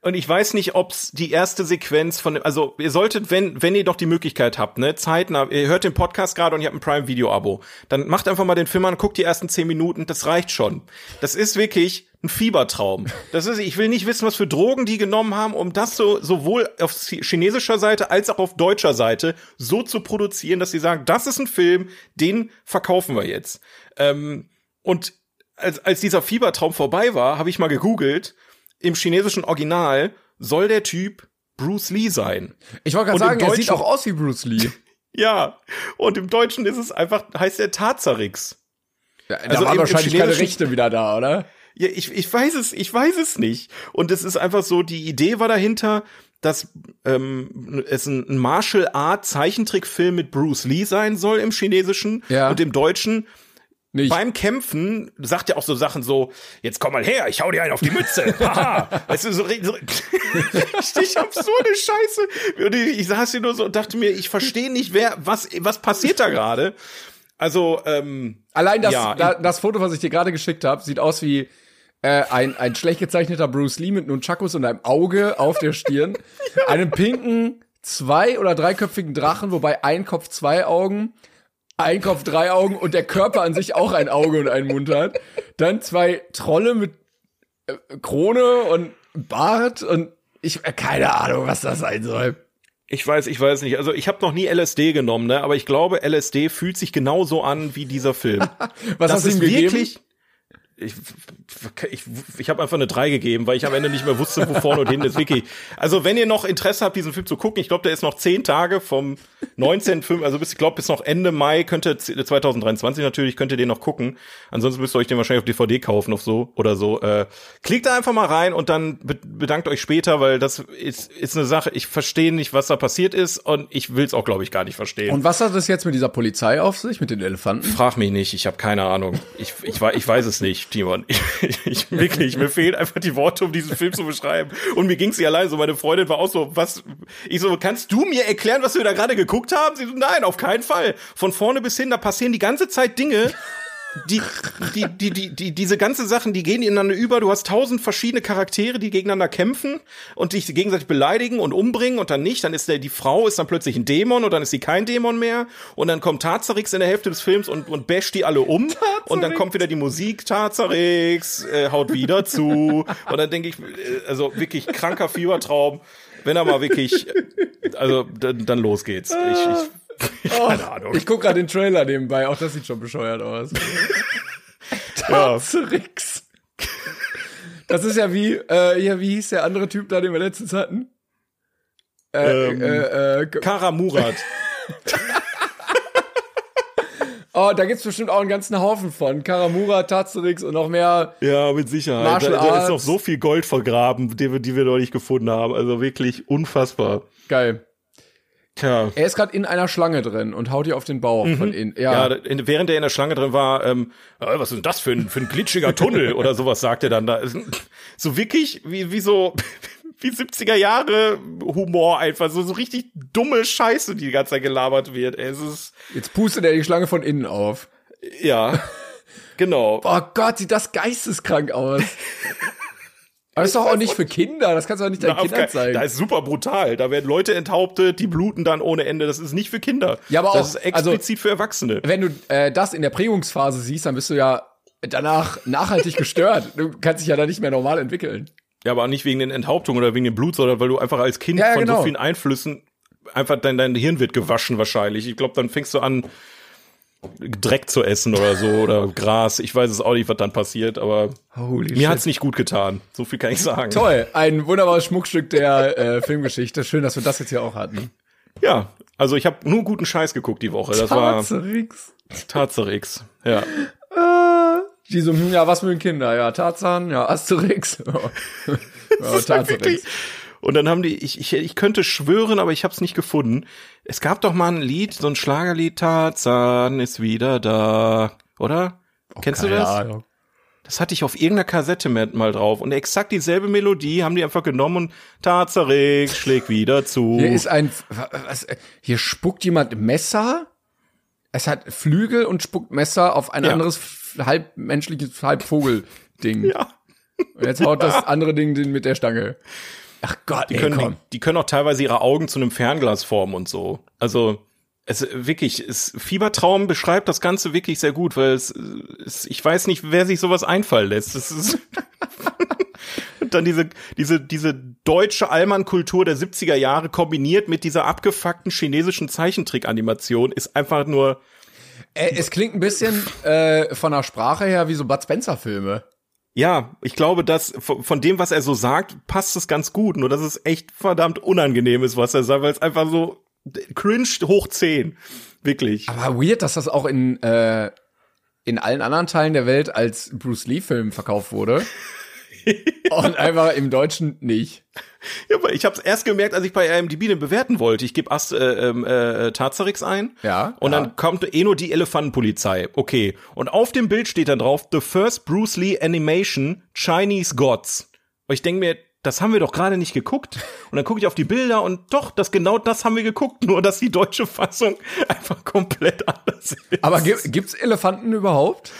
Und ich weiß nicht, ob's die erste Sequenz von, also ihr solltet, wenn wenn ihr doch die Möglichkeit habt, ne, zeitnah, ihr hört den Podcast gerade und ihr habt ein Prime Video Abo, dann macht einfach mal den Film an, guckt die ersten zehn Minuten, das reicht schon. Das ist wirklich ein Fiebertraum. Das ist, ich will nicht wissen, was für Drogen die genommen haben, um das so sowohl auf chinesischer Seite als auch auf deutscher Seite so zu produzieren, dass sie sagen, das ist ein Film, den verkaufen wir jetzt. Ähm, und als, als dieser Fiebertraum vorbei war, habe ich mal gegoogelt, im chinesischen Original soll der Typ Bruce Lee sein. Ich wollte gerade sagen, er sieht auch aus wie Bruce Lee. *laughs* ja, und im Deutschen ist es einfach, heißt er Tazarix. Ja, da also waren wahrscheinlich keine Rechte wieder da, oder? Ja, ich, ich weiß es, ich weiß es nicht. Und es ist einfach so, die Idee war dahinter, dass ähm, es ein Martial Art Zeichentrickfilm mit Bruce Lee sein soll im Chinesischen ja. und im Deutschen nicht. Beim Kämpfen sagt er auch so Sachen so, jetzt komm mal her, ich hau dir einen auf die Mütze. *laughs* Haha. weißt du, so, so *laughs* richtig absurde Scheiße. Und ich, ich saß hier nur so und dachte mir, ich verstehe nicht, wer, was, was passiert da gerade? Also, ähm, Allein das, ja, da, das Foto, was ich dir gerade geschickt habe, sieht aus wie äh, ein, ein schlecht gezeichneter Bruce Lee mit Nunchakus und einem Auge auf der Stirn, *laughs* ja. einem pinken zwei- oder dreiköpfigen Drachen, wobei ein Kopf zwei Augen, ein Kopf drei Augen und der Körper an sich auch ein Auge und einen Mund hat. Dann zwei Trolle mit äh, Krone und Bart und ich äh, keine Ahnung, was das sein soll. Ich weiß, ich weiß nicht. Also ich habe noch nie LSD genommen, ne? Aber ich glaube, LSD fühlt sich genauso an wie dieser Film. *laughs* Was das hast du ihm gegeben? wirklich. Ich, ich, ich habe einfach eine 3 gegeben, weil ich am Ende nicht mehr wusste, wo vorne und hinten ist. Wirklich. Also wenn ihr noch Interesse habt, diesen Film zu gucken, ich glaube, der ist noch zehn Tage vom 19. Film, also bis, ich glaube, bis noch Ende Mai könnte 2023 natürlich, könnt ihr den noch gucken. Ansonsten müsst ihr euch den wahrscheinlich auf DVD kaufen auf so oder so. Äh, klickt da einfach mal rein und dann be bedankt euch später, weil das ist, ist eine Sache, ich verstehe nicht, was da passiert ist und ich will es auch, glaube ich, gar nicht verstehen. Und was hat das jetzt mit dieser Polizei auf sich, mit den Elefanten? Frag mich nicht, ich habe keine Ahnung. Ich, ich, ich weiß es nicht, Timon. Ich, ich, wirklich, mir fehlen einfach die Worte, um diesen Film zu beschreiben. Und mir ging's nicht allein so. Meine Freundin war auch so, was? Ich so, kannst du mir erklären, was wir da gerade geguckt haben? Sie so, nein, auf keinen Fall. Von vorne bis hin, da passieren die ganze Zeit Dinge. Die, die, die, die, die, diese ganze Sachen, die gehen ineinander über. Du hast tausend verschiedene Charaktere, die gegeneinander kämpfen und dich gegenseitig beleidigen und umbringen und dann nicht. Dann ist der, die Frau ist dann plötzlich ein Dämon und dann ist sie kein Dämon mehr. Und dann kommt Tazarix in der Hälfte des Films und, und basht die alle um. Und dann kommt wieder die Musik, Tazarix, äh, haut wieder zu. Und dann denke ich, äh, also wirklich kranker Fiebertraum. Wenn er mal wirklich, also dann, dann los geht's. Ich, ich *laughs* keine Ahnung. Ich guck gerade den Trailer nebenbei, auch das sieht schon bescheuert aus. *laughs* *laughs* Tazerix. Das ist ja wie, äh, ja, wie hieß der andere Typ da, den wir letztens hatten? Äh, Ähm, äh, äh, Kara Murat. oh, da gibt's bestimmt auch einen ganzen Haufen von. Karamura, Tazerix und noch mehr. Ja, mit Sicherheit. Da, da ist noch so viel Gold vergraben, die wir, die wir noch nicht gefunden haben. Also wirklich unfassbar. Geil. Tja. Er ist gerade in einer Schlange drin und haut ihr auf den Bauch von innen. Ja, Ja, in, während er in der Schlange drin war, ähm, äh, was ist denn das für ein, für ein glitschiger Tunnel oder sowas, sagt er dann da. *laughs* So wirklich, wie, wie so, *laughs* wie 70er Jahre Humor einfach, so, so richtig dumme Scheiße, die die ganze Zeit gelabert wird. Es ist, jetzt pustet er die Schlange von innen auf. ja, genau. *laughs* Oh Gott, sieht das geisteskrank aus. Aber ist doch auch nicht für Kinder, das kannst du auch nicht deinen auf Kindern zeigen. da ist super brutal. Da werden Leute enthauptet, die bluten dann ohne Ende. Das ist nicht für Kinder. Ja, aber das auch- ist also- explizit für Erwachsene. Wenn du äh, das in der Prägungsphase siehst, dann bist du ja danach nachhaltig gestört. Du kannst dich ja da nicht mehr normal entwickeln. Ja, aber nicht wegen den Enthauptungen oder wegen dem Blut, sondern weil du einfach als Kind Ja, ja, von genau. so vielen Einflüssen einfach dein, dein Hirn wird gewaschen wahrscheinlich. Ich glaube, dann fängst du an, Dreck zu essen oder so oder *laughs* Gras. Ich weiß es auch nicht, was dann passiert, aber Holy mir hat's nicht gut getan. So viel kann ich sagen. Toll, ein wunderbares Schmuckstück der äh, Filmgeschichte. Schön, dass wir das jetzt hier auch hatten. Ja, also ich habe nur guten Scheiß geguckt die Woche. Das war Tazerix. Tatsache X. Ja. Die so, ja, was mögen Kinder? Ja, Tarzan, ja, Asterix. *laughs* ja, *laughs* wirklich- Und dann haben die, ich, ich, ich könnte schwören, aber ich habe es nicht gefunden. Es gab doch mal ein Lied, so ein Schlagerlied, Tarzan ist wieder da, oder? Kennst du das? Ahnung. Das hatte ich auf irgendeiner Kassette mal drauf. Und exakt dieselbe Melodie haben die einfach genommen und Tarzarix schlägt wieder zu. Hier ist ein, was, hier spuckt jemand Messer. Es hat Flügel und spuckt Messer auf ein Ja. anderes halb menschliches, halb Vogel-Ding. *laughs* ja. Und jetzt haut das andere Ding den mit der Stange. Ach Gott, Die ey, können, komm. die, die können auch teilweise ihre Augen zu einem Fernglas formen und so. Also es wirklich, es, Fiebertraum beschreibt das Ganze wirklich sehr gut, weil es, es ich weiß nicht, wer sich sowas einfallen lässt. Es ist *laughs* und dann diese diese diese deutsche Allmann-Kultur der 70er Jahre kombiniert mit dieser abgefuckten chinesischen Zeichentrick-Animation ist einfach nur Äh, es klingt ein bisschen äh, von der Sprache her wie so Bud Spencer-Filme. Ja, ich glaube, dass von dem, was er so sagt, passt es ganz gut. Nur dass es echt verdammt unangenehm ist, was er sagt, weil es einfach so cringe hoch 10. Wirklich. Aber weird, dass das auch in, äh, in allen anderen Teilen der Welt als Bruce Lee-Film verkauft wurde. *laughs* Und einfach im Deutschen nicht. Ja, aber ich habe es erst gemerkt, als ich bei IMDb den bewerten wollte. Ich gebe Ast äh, ähm, äh, Tazarix ein. Ja, Und ja. dann kommt eh nur die Elefantenpolizei. Okay. Und auf dem Bild steht dann drauf, The First Bruce Lee Animation Chinese Gods. Und ich denke mir, das haben wir doch gerade nicht geguckt. Und dann gucke ich auf die Bilder und doch, das genau das haben wir geguckt, nur dass die deutsche Fassung *laughs* einfach komplett anders ist. Aber gi gibt's Elefanten überhaupt?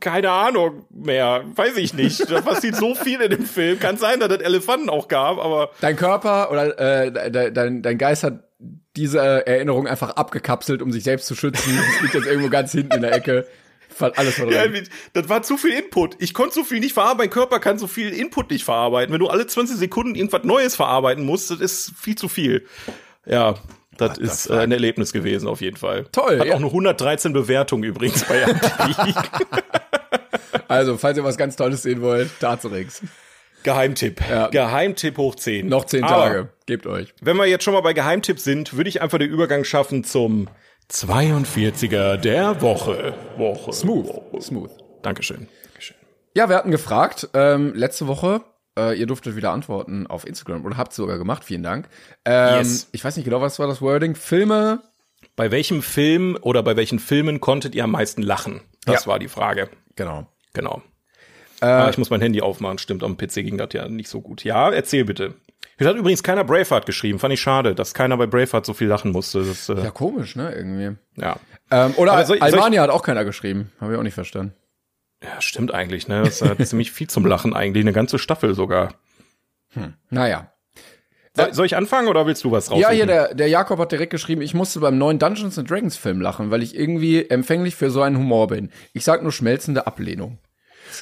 Keine Ahnung mehr, weiß ich nicht. Da passiert so viel in dem Film. Kann sein, dass es Elefanten auch gab, aber Dein Körper oder äh, de, dein, dein Geist hat diese Erinnerung einfach abgekapselt, um sich selbst zu schützen. Das liegt jetzt irgendwo ganz hinten in der Ecke. Fall alles ja, verdrängt. das war zu viel Input. Ich konnte so viel nicht verarbeiten. Mein Körper kann so viel Input nicht verarbeiten. Wenn du alle 20 Sekunden irgendwas Neues verarbeiten musst, das ist viel zu viel. Ja, das ist äh, ein Erlebnis gewesen auf jeden Fall. Toll, Hat ja. auch nur 113 Bewertungen übrigens bei. *laughs* Also, falls ihr was ganz Tolles sehen wollt, Tarzerix. Geheimtipp. Ja. Geheimtipp hoch 10. Noch zehn Aber Tage. Gebt euch. Wenn wir jetzt schon mal bei Geheimtipp sind, würde ich einfach den Übergang schaffen zum 42er der Woche. Woche. Smooth. Smooth. Dankeschön. Dankeschön. Ja, wir hatten gefragt, ähm, letzte Woche, äh, ihr durftet wieder antworten auf Instagram oder habt sogar gemacht, vielen Dank. Ähm, Yes. Ich weiß nicht genau, was war das Wording. Filme, Bei welchem Film oder bei welchen Filmen konntet ihr am meisten lachen? Das Ja. war die Frage. genau. Genau. ah, ich muss mein Handy aufmachen, stimmt, am PC ging das ja nicht so gut. Ja, erzähl bitte. Hier hat übrigens keiner Braveheart geschrieben, fand ich schade, dass keiner bei Braveheart so viel lachen musste. Das, äh, Ja, komisch, ne, irgendwie. Ja. Ähm, oder Aber soll ich- soll ich- Almania hat auch keiner geschrieben. Habe ich auch nicht verstanden. Ja, stimmt eigentlich, ne? Das hat *laughs* ziemlich viel zum Lachen eigentlich, eine ganze Staffel sogar. Naja. Soll, soll ich anfangen oder willst du was raussuchen? Ja, hier, der, der Jakob hat direkt geschrieben, ich musste beim neuen Dungeons and Dragons Film lachen, weil ich irgendwie empfänglich für so einen Humor bin. Ich sag nur schmelzende Ablehnung.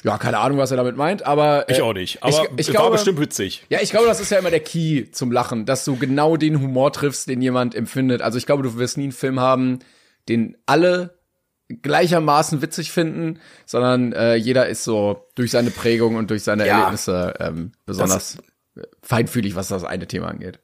Ja, keine Ahnung, was er damit meint, aber. Ich äh, auch nicht, aber ich, ich war glaube, bestimmt witzig. Ja, ich glaube, das ist ja immer der Key zum Lachen, dass du genau den Humor triffst, den jemand empfindet. Also ich glaube, du wirst nie einen Film haben, den alle gleichermaßen witzig finden, sondern äh, jeder ist so durch seine Prägung und durch seine Ja. Erlebnisse ähm, besonders feinfühlig, was das eine Thema angeht.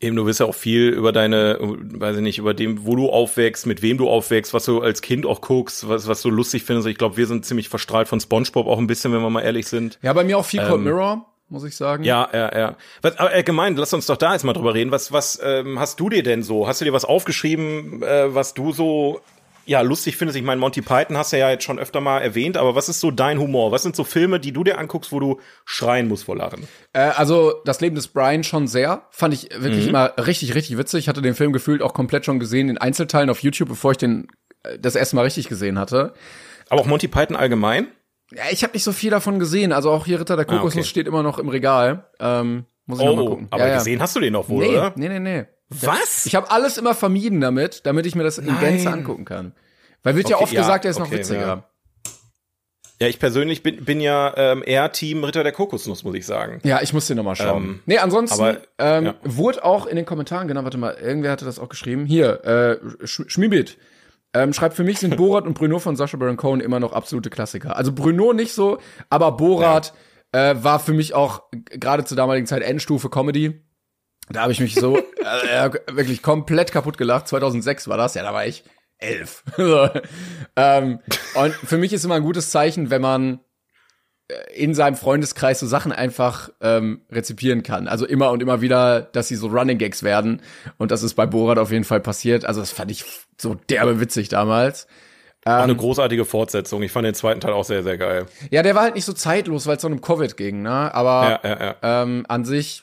Eben, du wirst ja auch viel über deine, weiß ich nicht, über dem, wo du aufwächst, mit wem du aufwächst, was du als Kind auch guckst, was, was du lustig findest. Ich glaube, wir sind ziemlich verstrahlt von Spongebob auch ein bisschen, wenn wir mal ehrlich sind. Ja, bei mir auch viel Cold Mirror, muss ich sagen. Ja, ja, ja. Was, aber allgemein, lass uns doch da jetzt mal drüber reden. Was, was ähm, hast du dir denn so? Hast du dir was aufgeschrieben, äh, was du so ja lustig findest? Ich meine, Monty Python hast du ja jetzt schon öfter mal erwähnt, aber was ist so dein Humor? Was sind so Filme, die du dir anguckst, wo du schreien musst vor Lachen? Äh, also das Leben des Brian schon sehr. Fand ich wirklich Mhm. immer richtig, richtig witzig. Ich hatte den Film gefühlt auch komplett schon gesehen in Einzelteilen auf YouTube, bevor ich den äh, das erste Mal richtig gesehen hatte. Aber auch Monty Python allgemein? Ja, ich habe nicht so viel davon gesehen. Also auch hier Ritter der Kokosnuss Ah, okay. steht immer noch im Regal. Ähm, muss ich noch mal Oh, gucken. aber ja, ja. gesehen hast du den noch wohl, nee, oder? nee, nee, nee. Was? Ich habe alles immer vermieden damit, damit ich mir das in Gänze angucken kann. Weil wird ja Okay, oft ja, gesagt, er ist noch okay, witziger. ja. Ja, ich persönlich bin, bin ja ähm, eher Team Ritter der Kokosnuss, muss ich sagen. Ja, ich muss den noch mal schauen. Ähm, nee, ansonsten aber- ähm, ja. wurde auch in den Kommentaren, genau, warte mal, irgendwer hatte das auch geschrieben. Hier, äh, Sch Schmibit. Ähm, schreibt, für mich sind *laughs* Borat und Bruno von Sacha Baron Cohen immer noch absolute Klassiker. Also Bruno nicht so, aber Borat äh, war für mich auch gerade zur damaligen Zeit Endstufe Comedy. Da habe ich mich so *laughs* äh, wirklich komplett kaputt gelacht. 2006 war das, ja, da war ich elf. *laughs* so. ähm, und für mich ist immer ein gutes Zeichen, wenn man äh, in seinem Freundeskreis so Sachen einfach ähm, rezipieren kann. Also immer und immer wieder, dass sie so Running Gags werden. Und das ist bei Borat auf jeden Fall passiert. Also das fand ich so derbe witzig damals. Ähm. eine großartige Fortsetzung. Ich fand den zweiten Teil auch sehr, sehr geil. Ja, der war halt nicht so zeitlos, weil es so um Covid ging, ne? Aber Ja, ja, ja. ähm, an sich,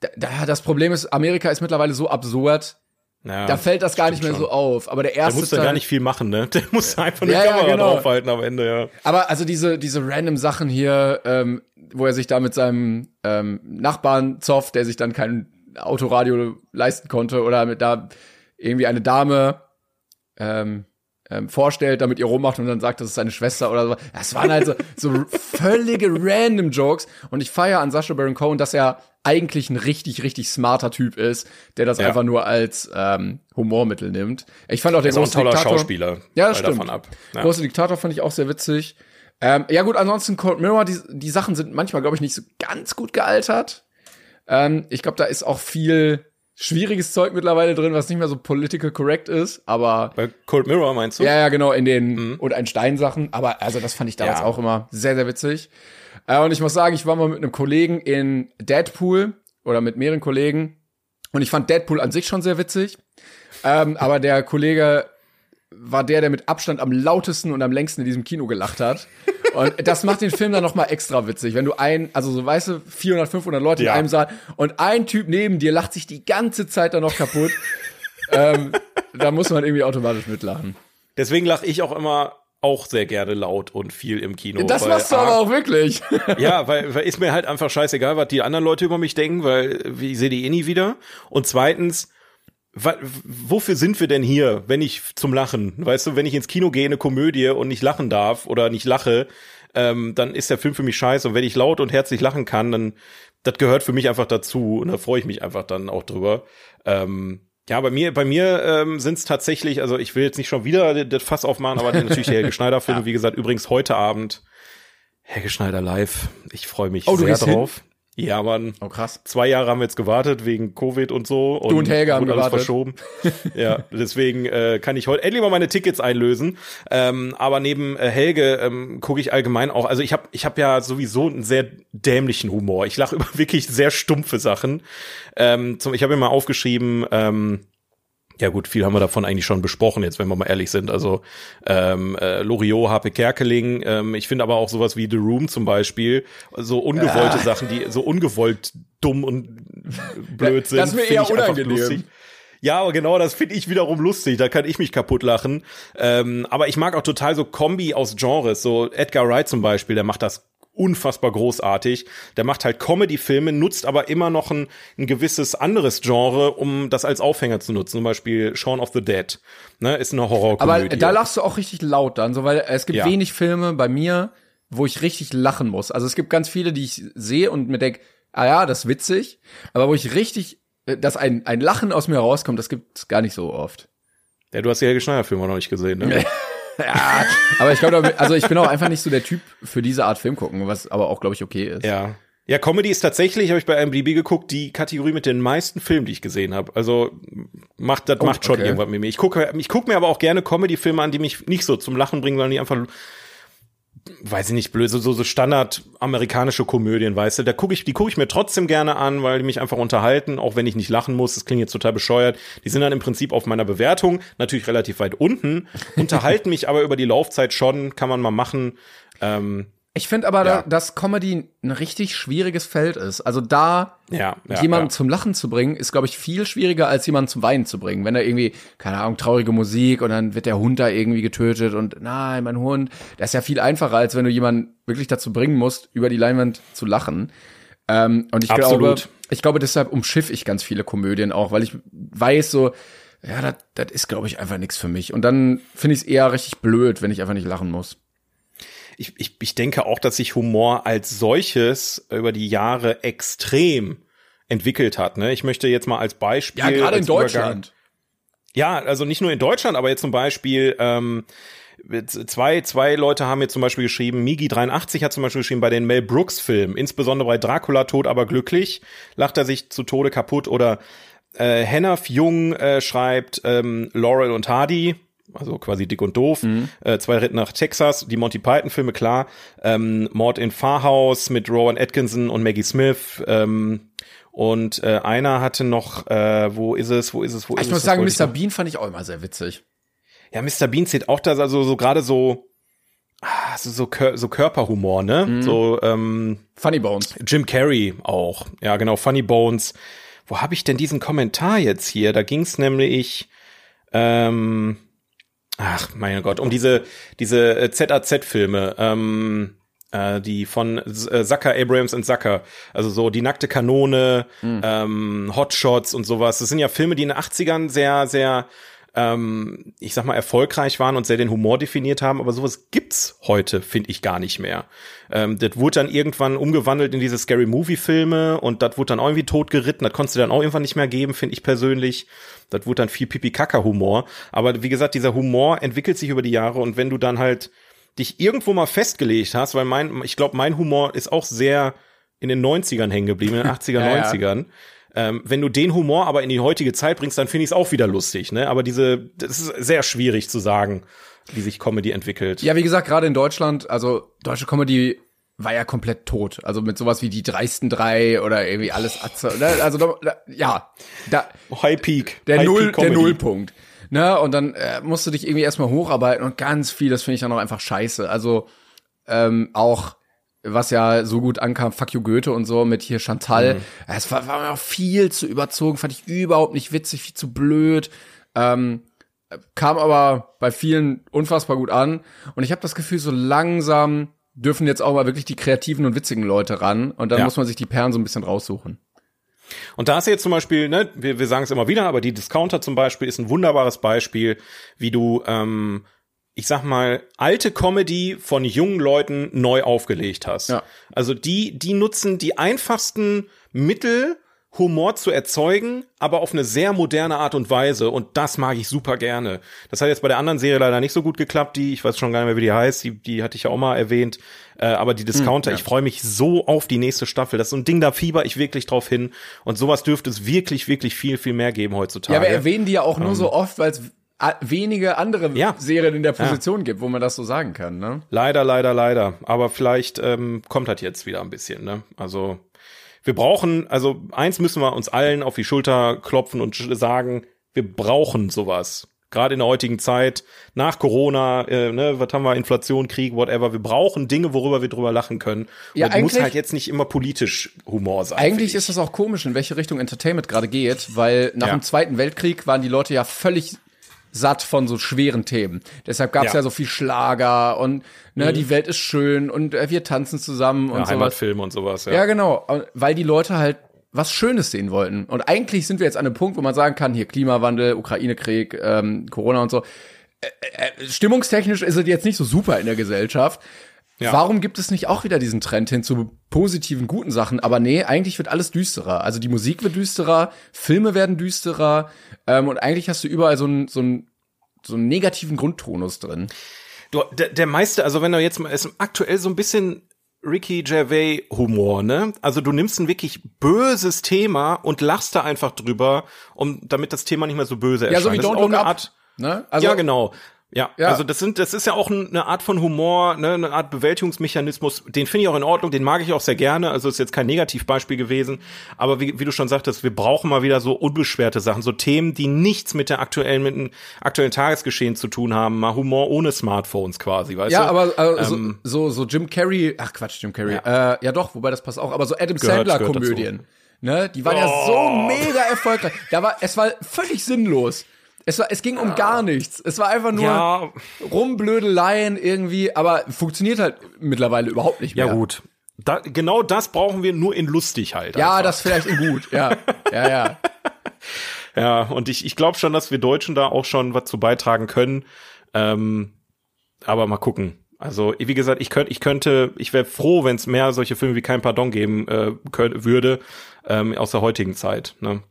da, da, das Problem ist, Amerika ist mittlerweile so absurd, ja da fällt das gar nicht mehr stimmt so auf. Aber der Der erste musste Teil, gar nicht viel machen, ne? *laughs* Der musste einfach eine Ja, ja, Kamera genau. draufhalten am Ende, ja. Aber also diese, diese random Sachen hier, ähm, wo er sich da mit seinem ähm, Nachbarn zofft, der sich dann kein Autoradio leisten konnte oder mit da irgendwie eine Dame ähm, ähm, vorstellt, damit ihr rummacht und dann sagt, das ist seine Schwester oder so. Das waren halt so, *laughs* so völlige random Jokes. Und ich feiere an Sacha Baron Cohen, dass er eigentlich ein richtig, richtig smarter Typ ist, der das Ja. einfach nur als ähm, Humormittel nimmt. Ich fand auch den Ist auch ein großen toller Diktator, Schauspieler. Ja, das stimmt. Davon ab. Ja. Große Diktator fand ich auch sehr witzig. Ähm, ja gut, ansonsten Cold Mirror, die, die Sachen sind manchmal, glaube ich, nicht so ganz gut gealtert. Ähm, ich glaube, da ist auch viel schwieriges Zeug mittlerweile drin, was nicht mehr so political correct ist, aber Bei Cold Mirror meinst du? ja, ja, genau, in den und ein Stein-Sachen. Aber also das fand ich damals Mhm. Ja. auch immer sehr, sehr witzig. Äh, und ich muss sagen, ich war mal mit einem Kollegen in Deadpool oder mit mehreren Kollegen und ich fand Deadpool an sich schon sehr witzig. Ähm, *laughs* aber der Kollege war der, der mit Abstand am lautesten und am längsten in diesem Kino gelacht hat. *laughs* Und das macht den Film dann noch mal extra witzig, wenn du ein, also so weißt du, 400, 500 Leute Ja. in einem Saal und ein Typ neben dir lacht sich die ganze Zeit dann noch kaputt. *laughs* ähm, da muss man irgendwie automatisch mitlachen. Deswegen lache ich auch immer auch sehr gerne laut und viel im Kino. Das weil, machst du aber auch wirklich. *laughs* ja, weil, weil ist mir halt einfach scheißegal, was die anderen Leute über mich denken, weil ich sehe die eh nie wieder. Und zweitens, wofür sind wir denn hier, wenn ich zum Lachen? Weißt du, wenn ich ins Kino gehe, eine Komödie und nicht lachen darf oder nicht lache, ähm, dann ist der Film für mich scheiße. Und wenn ich laut und herzlich lachen kann, dann das gehört für mich einfach dazu und da freue ich mich einfach dann auch drüber. Ähm, ja, bei mir, bei mir ähm, sind es tatsächlich, also ich will jetzt nicht schon wieder das Fass aufmachen, aber natürlich der Helge Schneider-Film, ja. *laughs* wie gesagt, übrigens heute Abend Helge Schneider live. Ich freue mich oh, sehr drauf. Hin? Ja, Mann. Oh, krass. Zwei Jahre haben wir jetzt gewartet wegen Covid und so. Und du und Helge haben alles gewartet. verschoben. *laughs* ja, deswegen äh, kann ich heute endlich mal meine Tickets einlösen. Ähm, aber neben äh, Helge ähm, gucke ich allgemein auch. Also ich habe ich hab ja sowieso einen sehr dämlichen Humor. Ich lache über *laughs* wirklich sehr stumpfe Sachen. Ähm, zum, ich habe mir mal aufgeschrieben, ähm, ja gut, viel haben wir davon eigentlich schon besprochen, jetzt wenn wir mal ehrlich sind. Also ähm, äh, Loriot, Harpe Kerkeling, ähm, ich finde aber auch sowas wie The Room zum Beispiel, so ungewollte ja. Sachen, die so ungewollt dumm und blöd sind. Das ist mir eher unangenehm. Ja, aber genau, das finde ich wiederum lustig. Da kann ich mich kaputt lachen. Ähm, aber ich mag auch total so Kombi aus Genres. So Edgar Wright zum Beispiel, der macht das unfassbar großartig. Der macht halt Comedy-Filme, nutzt aber immer noch ein, ein gewisses anderes Genre, um das als Aufhänger zu nutzen. Zum Beispiel Shaun of the Dead. Ne, ist eine Horrorkomödie. Aber da lachst du auch richtig laut dann, so weil es gibt ja. wenig Filme bei mir, wo ich richtig lachen muss. Also es gibt ganz viele, die ich sehe und mir denke, ah ja, das ist witzig, aber wo ich richtig, dass ein, ein Lachen aus mir rauskommt, das gibt's gar nicht so oft. Ja, du hast die Helge Schneider-Filme noch nicht gesehen, ne? *laughs* *laughs* ja, aber ich glaube, also ich bin auch einfach nicht so der Typ für diese Art Film gucken, was aber auch, glaube ich, okay ist. Ja. Ja, Comedy ist tatsächlich, habe ich bei IMDb geguckt, die Kategorie mit den meisten Filmen, die ich gesehen habe. Also macht das oh, macht schon okay. irgendwas mit mir. Ich gucke ich guck mir aber auch gerne Comedy-Filme an, die mich nicht so zum Lachen bringen, sondern die einfach weiß ich nicht, blöd, so, so Standard amerikanische Komödien, weißt du, da gucke ich, die gucke ich mir trotzdem gerne an, weil die mich einfach unterhalten, auch wenn ich nicht lachen muss, das klingt jetzt total bescheuert. Die sind dann im Prinzip auf meiner Bewertung natürlich relativ weit unten, unterhalten mich *laughs* aber über die Laufzeit schon, kann man mal machen. Ähm, ich finde aber, ja. dass Comedy ein richtig schwieriges Feld ist. Also da ja, ja, jemanden zum Lachen zu bringen, ist, glaube ich, viel schwieriger, als jemanden zum Weinen zu bringen. Wenn da irgendwie, keine Ahnung, traurige Musik und dann wird der Hund da irgendwie getötet und nein, mein Hund, das ist ja viel einfacher, als wenn du jemanden wirklich dazu bringen musst, über die Leinwand zu lachen. Ähm, und ich Absolut. glaube, ich glaube, deshalb umschiff ich ganz viele Komödien auch, weil ich weiß so, ja, das ist, glaube ich, einfach nichts für mich. Und dann finde ich es eher richtig blöd, wenn ich einfach nicht lachen muss ich, ich, ich denke auch, dass sich Humor als solches über die Jahre extrem entwickelt hat. Ne? Ich möchte jetzt mal als Beispiel. Ja, gerade in Deutschland. ja, also nicht nur in Deutschland, aber jetzt zum Beispiel. Ähm, zwei, zwei Leute haben mir zum Beispiel geschrieben, Migi83 hat zum Beispiel geschrieben, bei den Mel Brooks Filmen, insbesondere bei Dracula tot, aber glücklich, lacht er sich zu Tode kaputt oder äh, Hennaf Jung äh, schreibt ähm, Laurel und Hardy, also quasi dick und doof. Mhm. Äh, zwei Ritten nach Texas, die Monty Python-Filme, klar. Ähm, Mord in Pfarrhaus mit Rowan Atkinson und Maggie Smith. Ähm, und äh, einer hatte noch, äh, wo ist es, wo ist es, wo ich ist es? Ich muss sagen, Mr. Bean fand ich auch immer sehr witzig. Ja, Mr. Bean zählt auch das, also so gerade so, ah, so, so, so Körperhumor, ne? Mhm. So, ähm, Funny Bones. Jim Carrey auch. Ja, genau, Funny Bones. Wo habe ich denn diesen Kommentar jetzt hier? Da ging's nämlich, ähm, Ach, mein Gott, um diese, diese äh, ZAZ-Filme, ähm, äh, die von äh, Zucker, Abrams und Zucker, also so die nackte Kanone, mhm. ähm, Hotshots und sowas. Das sind ja Filme, die in den 80ern sehr, sehr ähm, ich sag mal, erfolgreich waren und sehr den Humor definiert haben, aber sowas gibt's heute, finde ich, gar nicht mehr. Ähm, das wurde dann irgendwann umgewandelt in diese Scary Movie-Filme und das wurde dann auch irgendwie totgeritten. Das konntest du dann auch irgendwann nicht mehr geben, finde ich persönlich. Das wurde dann viel Pipi-Kaka-Humor. Aber wie gesagt, dieser Humor entwickelt sich über die Jahre und wenn du dann halt dich irgendwo mal festgelegt hast, weil mein, ich glaube, mein Humor ist auch sehr in den 90ern hängen geblieben, in den *laughs* 80er, ja, 90ern. Ja. Ähm, wenn du den Humor aber in die heutige Zeit bringst, dann finde ich es auch wieder lustig. Ne? Aber diese, das ist sehr schwierig zu sagen, wie sich Comedy entwickelt. Ja, wie gesagt, gerade in Deutschland, also deutsche Comedy war ja komplett tot. Also mit sowas wie die dreisten drei oder irgendwie alles Atze. Ne? Also da, ja, da High Peak, der High Null, Peak der Nullpunkt. Ne? Und dann äh, musst du dich irgendwie erstmal hocharbeiten und ganz viel, das finde ich dann auch einfach scheiße. Also ähm, auch was ja so gut ankam, Fuck you Goethe und so mit hier Chantal. Mhm. Es war, war mir auch viel zu überzogen, fand ich überhaupt nicht witzig, viel zu blöd. Ähm, kam aber bei vielen unfassbar gut an. Und ich habe das Gefühl, so langsam dürfen jetzt auch mal wirklich die kreativen und witzigen Leute ran. Und dann Ja. muss man sich die Perlen so ein bisschen raussuchen. Und da ist jetzt zum Beispiel, ne, wir, wir sagen es immer wieder, aber die Discounter zum Beispiel ist ein wunderbares Beispiel, wie du, ähm, ich sag mal, alte Comedy von jungen Leuten neu aufgelegt hast. Ja. Also die, die nutzen die einfachsten Mittel, Humor zu erzeugen, aber auf eine sehr moderne Art und Weise. Und das mag ich super gerne. Das hat jetzt bei der anderen Serie leider nicht so gut geklappt, die, ich weiß schon gar nicht mehr, wie die heißt, die, die hatte ich ja auch mal erwähnt. Äh, aber die Discounter, ich freue mich so auf die nächste Staffel. Das ist so ein Ding, da fieber ich wirklich drauf hin. Und sowas dürfte es wirklich, wirklich viel, viel mehr geben heutzutage. Ja, wir erwähnen die ja auch nur so oft, weil es wenige andere Ja. Serien in der Position gibt, wo man das so sagen kann, ne? Leider, leider, leider. Aber vielleicht ähm, kommt das jetzt wieder ein bisschen. Ne? Also wir brauchen, also eins müssen wir uns allen auf die Schulter klopfen und sagen, wir brauchen sowas. Gerade in der heutigen Zeit, nach Corona, äh, ne, was haben wir, Inflation, Krieg, whatever. Wir brauchen Dinge, worüber wir drüber lachen können. Ja, und es muss eigentlich- halt jetzt nicht immer politisch Humor sein. Eigentlich ist es auch komisch, in welche Richtung Entertainment gerade geht, weil nach Ja. dem Zweiten Weltkrieg waren die Leute ja völlig satt von so schweren Themen. Deshalb gab es ja. Ja. so viel Schlager und ne, die Welt ist schön und äh, wir tanzen zusammen und Ja. Heimatfilme und sowas. Ja. Ja, genau, weil die Leute halt was Schönes sehen wollten. Und eigentlich sind wir jetzt an einem Punkt, wo man sagen kann, hier Klimawandel, Ukraine-Krieg, ähm, Corona und so. Äh, äh, stimmungstechnisch ist es jetzt nicht so super in der Gesellschaft. Ja. Warum gibt es nicht auch wieder diesen Trend hin zu positiven, guten Sachen? Aber nee, eigentlich wird alles düsterer. Also die Musik wird düsterer, Filme werden düsterer ähm, und eigentlich hast du überall so einen so einen so einen negativen Grundtonus drin. Du, der, der meiste, also wenn du jetzt mal, ist aktuell so ein bisschen Ricky Gervais Humor, ne? Also du nimmst ein wirklich böses Thema und lachst da einfach drüber, um, damit das Thema nicht mehr so böse Ja, erscheint. so wie Don't Look Up. Ne? Also ja, genau. Ja, Ja. also das sind, das ist ja auch ein- eine Art von Humor, ne, eine Art Bewältigungsmechanismus. Den finde ich auch in Ordnung, den mag ich auch sehr gerne. Also ist jetzt kein Negativbeispiel gewesen, aber wie, wie du schon sagtest, wir brauchen mal wieder so unbeschwerte Sachen, so Themen, die nichts mit der aktuellen, mit dem aktuellen Tagesgeschehen zu tun haben. Mal Humor ohne Smartphones quasi, weißt Ja, du? aber äh, Ähm, so, so, Jim Carrey, ach Quatsch, Jim Carrey, ja, äh, ja doch, wobei das passt auch, aber so Adam Sandler. Komödien, ne, die waren ja so mega erfolgreich. Da war, es war völlig sinnlos. Es war, es ging um gar nichts. Es war einfach nur Ja. Rumblödeleien irgendwie, aber funktioniert halt mittlerweile überhaupt nicht mehr. Ja, gut. Da, genau das brauchen wir nur in lustig halt. Ja, einfach. das vielleicht in gut. Ja, ja, ja. *laughs* Ja, und ich, ich glaube schon, dass wir Deutschen da auch schon was zu beitragen können. Ähm, aber mal gucken. Also, wie gesagt, ich könnte, ich könnte, ich wäre froh, wenn es mehr solche Filme wie Kein Pardon geben äh, könnt, würde, ähm, aus der heutigen Zeit. Ne?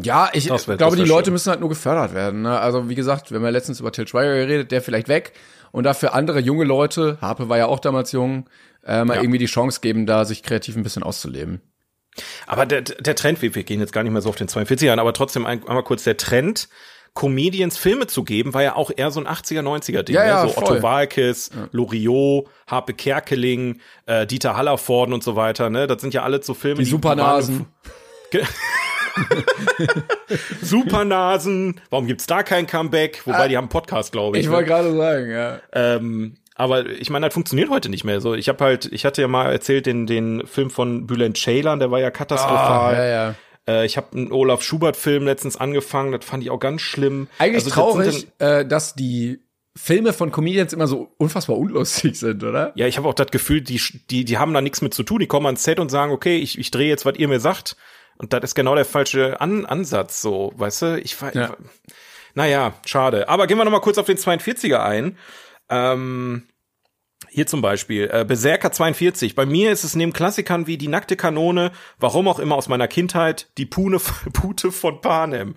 Ja, ich Das wär- glaube, die Leute schön. müssen halt nur gefördert werden. Ne? Also wie gesagt, wir haben ja letztens über Till Schweiger geredet, der vielleicht weg und dafür andere junge Leute, Harpe war ja auch damals jung, äh, mal Ja. irgendwie die Chance geben, da sich kreativ ein bisschen auszuleben. Aber der, der Trend, wir, gehen jetzt gar nicht mehr so auf den 42 an, aber trotzdem ein, einmal kurz der Trend, Comedians Filme zu geben, war ja auch eher so ein 80er, 90er Ding. Ja, ja, ne? So voll. Otto Walkes, Loriot, Harpe Kerkeling, äh, Dieter Hallervorden und so weiter. Ne? Das sind ja alles so Filme, Die Supernasen. *laughs* *laughs* Supernasen. Warum gibt's da kein Comeback? Wobei, die haben einen Podcast, glaube ich. Ich ne? wollte gerade sagen, ja. Ähm, aber ich meine, das funktioniert heute nicht mehr so. Ich habe halt, ich hatte ja mal erzählt, den, den Film von Bülent Ceylan, der war ja katastrophal. Ah, ja, ja. Äh, ich habe einen Olaf Schubert-Film letztens angefangen, das fand ich auch ganz schlimm. Eigentlich Also, das traurig, dann- äh, dass die Filme von Comedians immer so unfassbar unlustig sind, oder? Ja, ich habe auch das Gefühl, die, die, die haben da nichts mit zu tun. Die kommen ans Set und sagen, okay, ich, ich drehe jetzt, was ihr mir sagt. Und das ist genau der falsche An Ansatz, so, weißt du? Ich war, Ja. naja, schade. Aber gehen wir noch mal kurz auf den 42er ein. Ähm, hier zum Beispiel, äh, Berserker 42. Bei mir ist es neben Klassikern wie Die nackte Kanone, warum auch immer aus meiner Kindheit, die Pune, *laughs* Pute von Panem. Ich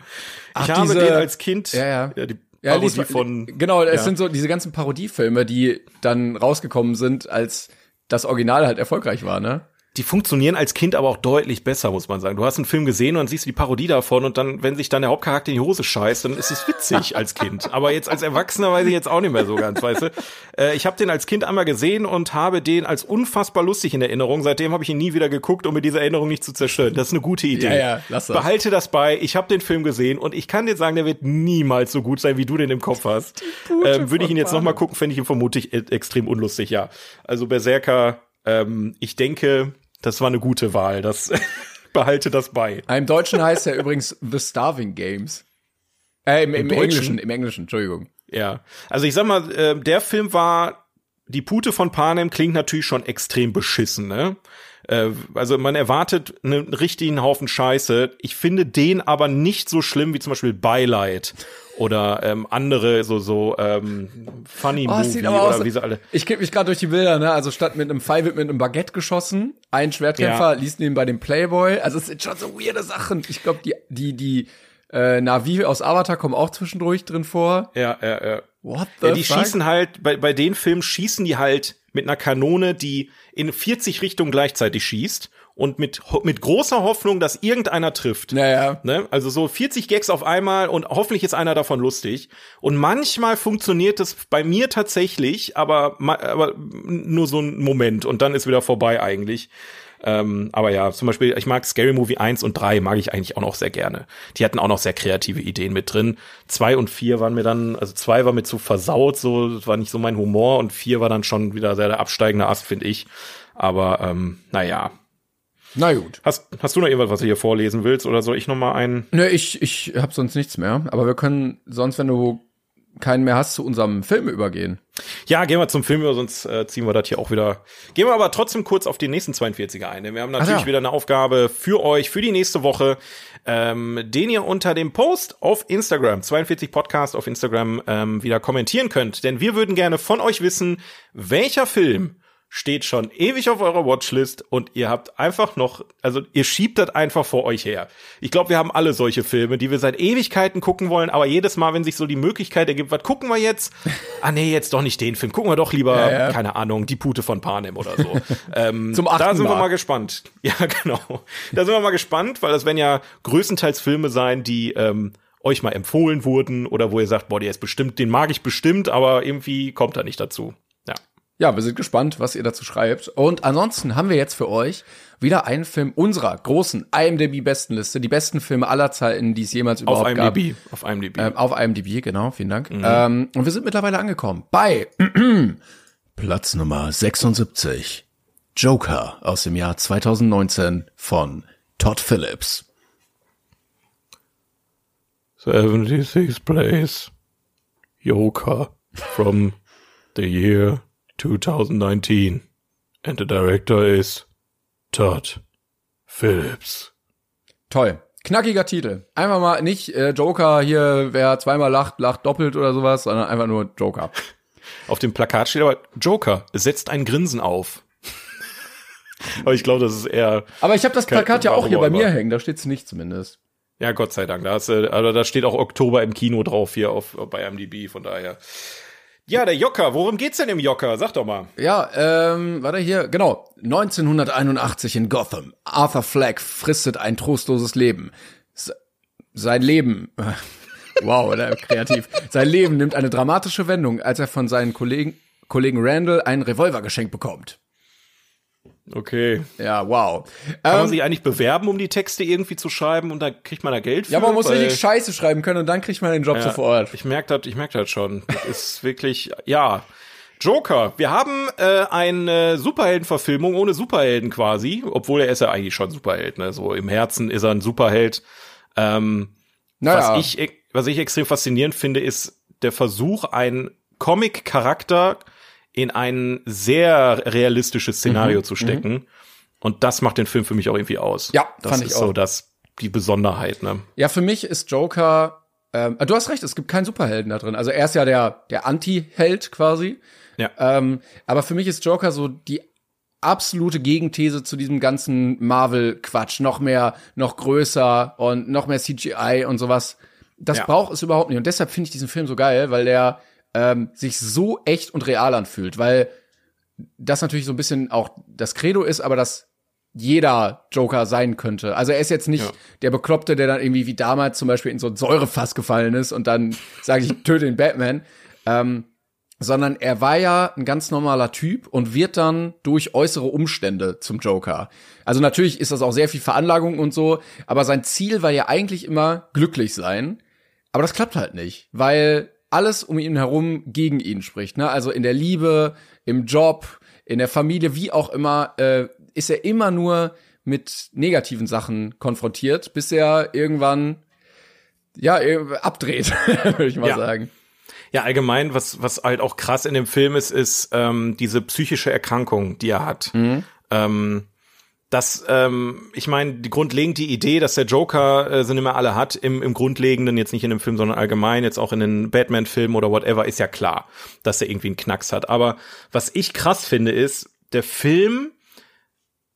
Ach, habe diese- den als Kind, Ja, ja. die Ja, Parodie lies von, genau, es ja. sind so diese ganzen Parodiefilme, die dann rausgekommen sind, als das Original halt erfolgreich war, ne? Die funktionieren als Kind aber auch deutlich besser, muss man sagen. Du hast einen Film gesehen und dann siehst du die Parodie davon und dann, wenn sich dann der Hauptcharakter in die Hose scheißt, dann ist es witzig *laughs* als Kind. Aber jetzt als Erwachsener weiß ich jetzt auch nicht mehr so ganz, weißt du. Äh, ich habe den als Kind einmal gesehen und habe den als unfassbar lustig in Erinnerung. Seitdem habe ich ihn nie wieder geguckt, um mir diese Erinnerung nicht zu zerstören. Das ist eine gute Idee. Ja, ja, lass das. Behalte das bei. Ich habe den Film gesehen und ich kann dir sagen, der wird niemals so gut sein, wie du den im Kopf hast. Ähm, Würde ich ihn jetzt noch mal gucken, fände ich ihn vermutlich e extrem unlustig, ja. Also Berserker, ähm, ich denke, das war eine gute Wahl. Das *laughs* behalte das bei. Im Deutschen heißt er übrigens The Starving Games. Äh, im, im, Deutschen? Englischen, im Englischen, Entschuldigung. Ja. Also ich sag mal, äh, der Film war, die Pute von Panem klingt natürlich schon extrem beschissen, ne? Äh, also man erwartet einen richtigen Haufen Scheiße. Ich finde den aber nicht so schlimm wie zum Beispiel Beileid oder ähm, andere so so ähm, Funny Oh, Movie oder aus. wie sie alle. Ich kipp mich gerade durch die Bilder, ne? Also statt mit einem Pfeil wird mit einem Baguette geschossen. Ein Schwertkämpfer Ja. liest neben bei dem Playboy. Also es sind schon so weirde Sachen. Ich glaube, die, die, die äh, Navi aus Avatar kommen auch zwischendurch drin vor. Ja, ja, ja. What the Ja, die fuck? schießen halt, bei, bei den Filmen schießen die halt mit einer Kanone, die in 40 Richtungen gleichzeitig schießt und mit, mit großer Hoffnung, dass irgendeiner trifft. Naja. Ne? Also so 40 Gags auf einmal und hoffentlich ist einer davon lustig. Und manchmal funktioniert es bei mir tatsächlich, aber, aber nur so ein Moment und dann ist wieder vorbei eigentlich. Ähm, aber ja, zum Beispiel, ich mag Scary Movie 1 und 3 mag ich eigentlich auch noch sehr gerne. Die hatten auch noch sehr kreative Ideen mit drin. Zwei und vier waren mir dann, also zwei war mir zu versaut, so, das war nicht so mein Humor und vier war dann schon wieder sehr der absteigende Ast, finde ich. Aber ähm, naja. Na gut. Hast, hast du noch irgendwas, was du hier vorlesen willst, oder soll ich noch mal einen? Nö, ich, ich hab sonst nichts mehr. Aber wir können sonst, wenn du keinen mehr hast, zu unserem Film übergehen. Ja, gehen wir zum Film, über, sonst äh, ziehen wir das hier auch wieder. Gehen wir aber trotzdem kurz auf die nächsten 42er ein. denn Wir haben natürlich ja. wieder eine Aufgabe für euch, für die nächste Woche, ähm, den ihr unter dem Post auf Instagram, 42 Podcast auf Instagram, ähm, wieder kommentieren könnt. Denn wir würden gerne von euch wissen, welcher Film steht schon ewig auf eurer Watchlist und ihr habt einfach noch, also ihr schiebt das einfach vor euch her. Ich glaube, wir haben alle solche Filme, die wir seit Ewigkeiten gucken wollen, aber jedes Mal, wenn sich so die Möglichkeit ergibt, was gucken wir jetzt? *laughs* Ah nee, jetzt doch nicht den Film. Gucken wir doch lieber, Ja, ja. keine Ahnung, die Pute von Panem oder so. *laughs* ähm, Zum Da achten sind wir Mal. mal gespannt. *laughs* Ja, genau. Da sind wir mal gespannt, weil das werden ja größtenteils Filme sein, die ähm, euch mal empfohlen wurden oder wo ihr sagt, boah, der ist bestimmt, den mag ich bestimmt, aber irgendwie kommt er nicht dazu. Ja. Wir sind gespannt, was ihr dazu schreibt. Und ansonsten haben wir jetzt für euch wieder einen Film unserer großen IMDb-Bestenliste, die besten Filme aller Zeiten, die es jemals Auf überhaupt gab. IMDb. Auf IMDb. Ähm, auf IMDb, genau, vielen Dank. Ähm, und wir sind mittlerweile angekommen bei *clears throat* Platz Nummer 76. Joker aus dem Jahr 2019 von Todd Phillips. 76th place. Joker from the year 2019. And the director is Todd Phillips. Toll. Knackiger Titel. Einfach mal nicht äh, Joker hier, wer zweimal lacht, lacht doppelt oder sowas, sondern einfach nur Joker. *laughs* Auf dem Plakat steht aber Joker setzt ein Grinsen auf. *laughs* aber ich glaube, das ist eher Aber ich habe das Plakat ja auch hier bei mir aber? hängen, da steht's nicht zumindest. Ja, Gott sei Dank. Da, ist, äh, also da steht auch Oktober im Kino drauf hier auf, bei MDB, von daher. Ja, der Jocker. Worum geht's denn im Jocker? Sag doch mal. Ja, ähm, warte hier, genau. 1981 in Gotham. Arthur Fleck fristet ein trostloses Leben. Se sein Leben, *laughs* wow, oder kreativ. Sein Leben nimmt eine dramatische Wendung, als er von seinen Kollegen, Kollegen Randall einen Revolver geschenkt bekommt. Okay. Ja, wow. Kann man Ähm, sich eigentlich bewerben, um die Texte irgendwie zu schreiben und da kriegt man da Geld für? ja, man muss richtig Scheiße schreiben können und dann kriegt man den Job Ja, sofort. Ich merke das, ich merke das schon. Das ist *laughs* wirklich, ja. Joker. Wir haben äh, eine Superheldenverfilmung ohne Superhelden quasi, obwohl er ist ja eigentlich schon Superheld. Ne? So im Herzen ist er ein Superheld. Ähm, Naja. Was ich, was ich extrem faszinierend finde, ist der Versuch, einen Comic-Charakter in ein sehr realistisches Mhm, Szenario zu stecken. Und das macht den Film für mich auch irgendwie aus. Ja, das fand ich ist so auch. das die Besonderheit. Ne? Ja, für mich ist Joker. Ähm, du hast recht, es gibt keinen Superhelden da drin. Also er ist ja der der Anti-Held quasi. Ja. Ähm, aber für mich ist Joker so die absolute Gegenthese zu diesem ganzen Marvel-Quatsch. Noch mehr, noch größer und noch mehr CGI und sowas. Das Ja. braucht es überhaupt nicht. Und deshalb finde ich diesen Film so geil, weil der ähm, sich so echt und real anfühlt. Weil das natürlich so ein bisschen auch das Credo ist, aber dass jeder Joker sein könnte. Also er ist jetzt nicht Ja. der Bekloppte, der dann irgendwie wie damals zum Beispiel in so ein Säurefass gefallen ist und dann *laughs* sage ich, töte den Batman. Ähm, sondern er war ja ein ganz normaler Typ und wird dann durch äußere Umstände zum Joker. Also natürlich ist das auch sehr viel Veranlagung und so, aber sein Ziel war ja eigentlich immer glücklich sein. Aber das klappt halt nicht, weil alles um ihn herum gegen ihn spricht. Ne? Also in der Liebe, im Job, in der Familie, wie auch immer, äh, ist er immer nur mit negativen Sachen konfrontiert, bis er irgendwann ja, äh, abdreht, *laughs* würde ich mal Ja. sagen. Ja, allgemein, was, was halt auch krass in dem Film ist, ist ähm, diese psychische Erkrankung, die er hat. Ähm, das, ähm, ich meine, die grundlegend die Idee, dass der Joker äh, sie nicht mehr alle hat, im, im Grundlegenden, jetzt nicht in dem Film, sondern allgemein, jetzt auch in den Batman-Filmen oder whatever, ist ja klar, dass er irgendwie einen Knacks hat. Aber was ich krass finde, ist, der Film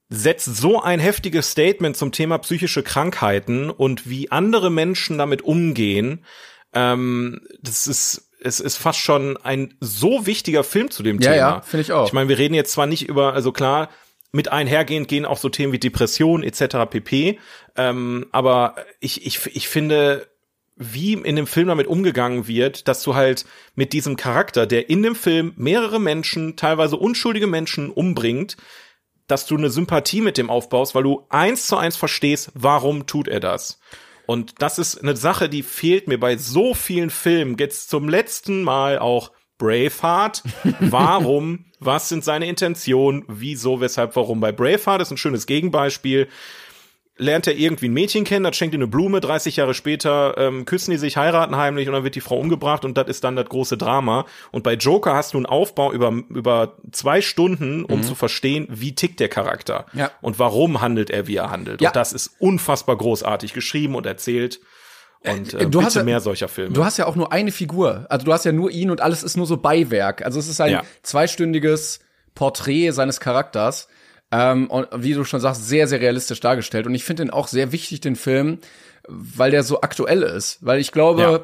setzt so ein heftiges Statement zum Thema psychische Krankheiten und wie andere Menschen damit umgehen. Ähm, das ist es ist fast schon ein so wichtiger Film zu dem Ja, Thema. ja, finde ich auch. Ich meine, wir reden jetzt zwar nicht über, also klar, mit einhergehend gehen auch so Themen wie Depression etc. pp. Ähm, aber ich, ich, ich finde, wie in dem Film damit umgegangen wird, dass du halt mit diesem Charakter, der in dem Film mehrere Menschen, teilweise unschuldige Menschen umbringt, dass du eine Sympathie mit dem aufbaust, weil du eins zu eins verstehst, warum tut er das. Und das ist eine Sache, die fehlt mir bei so vielen Filmen. Jetzt zum letzten Mal auch Braveheart. Warum? *laughs* Was sind seine Intentionen? Wieso? Weshalb? Warum? Bei Braveheart ist ein schönes Gegenbeispiel. Lernt er irgendwie ein Mädchen kennen, das schenkt ihm eine Blume, 30 Jahre später ähm, küssen die sich, heiraten heimlich und dann wird die Frau umgebracht und das ist dann das große Drama. Und bei Joker hast du einen Aufbau über, über zwei Stunden, um zu verstehen, wie tickt der Charakter Ja. und warum handelt er, wie er handelt. Ja. Und das ist unfassbar großartig geschrieben und erzählt. Und äh, du bitte hast ja- mehr solcher Filme. Du hast ja auch nur eine Figur. Also du hast ja nur ihn und alles ist nur so Beiwerk. Also es ist ein Ja. zweistündiges Porträt seines Charakters. Ähm, und wie du schon sagst, sehr, sehr realistisch dargestellt. Und ich finde den auch sehr wichtig, den Film, weil der so aktuell ist. Weil ich glaube, Ja.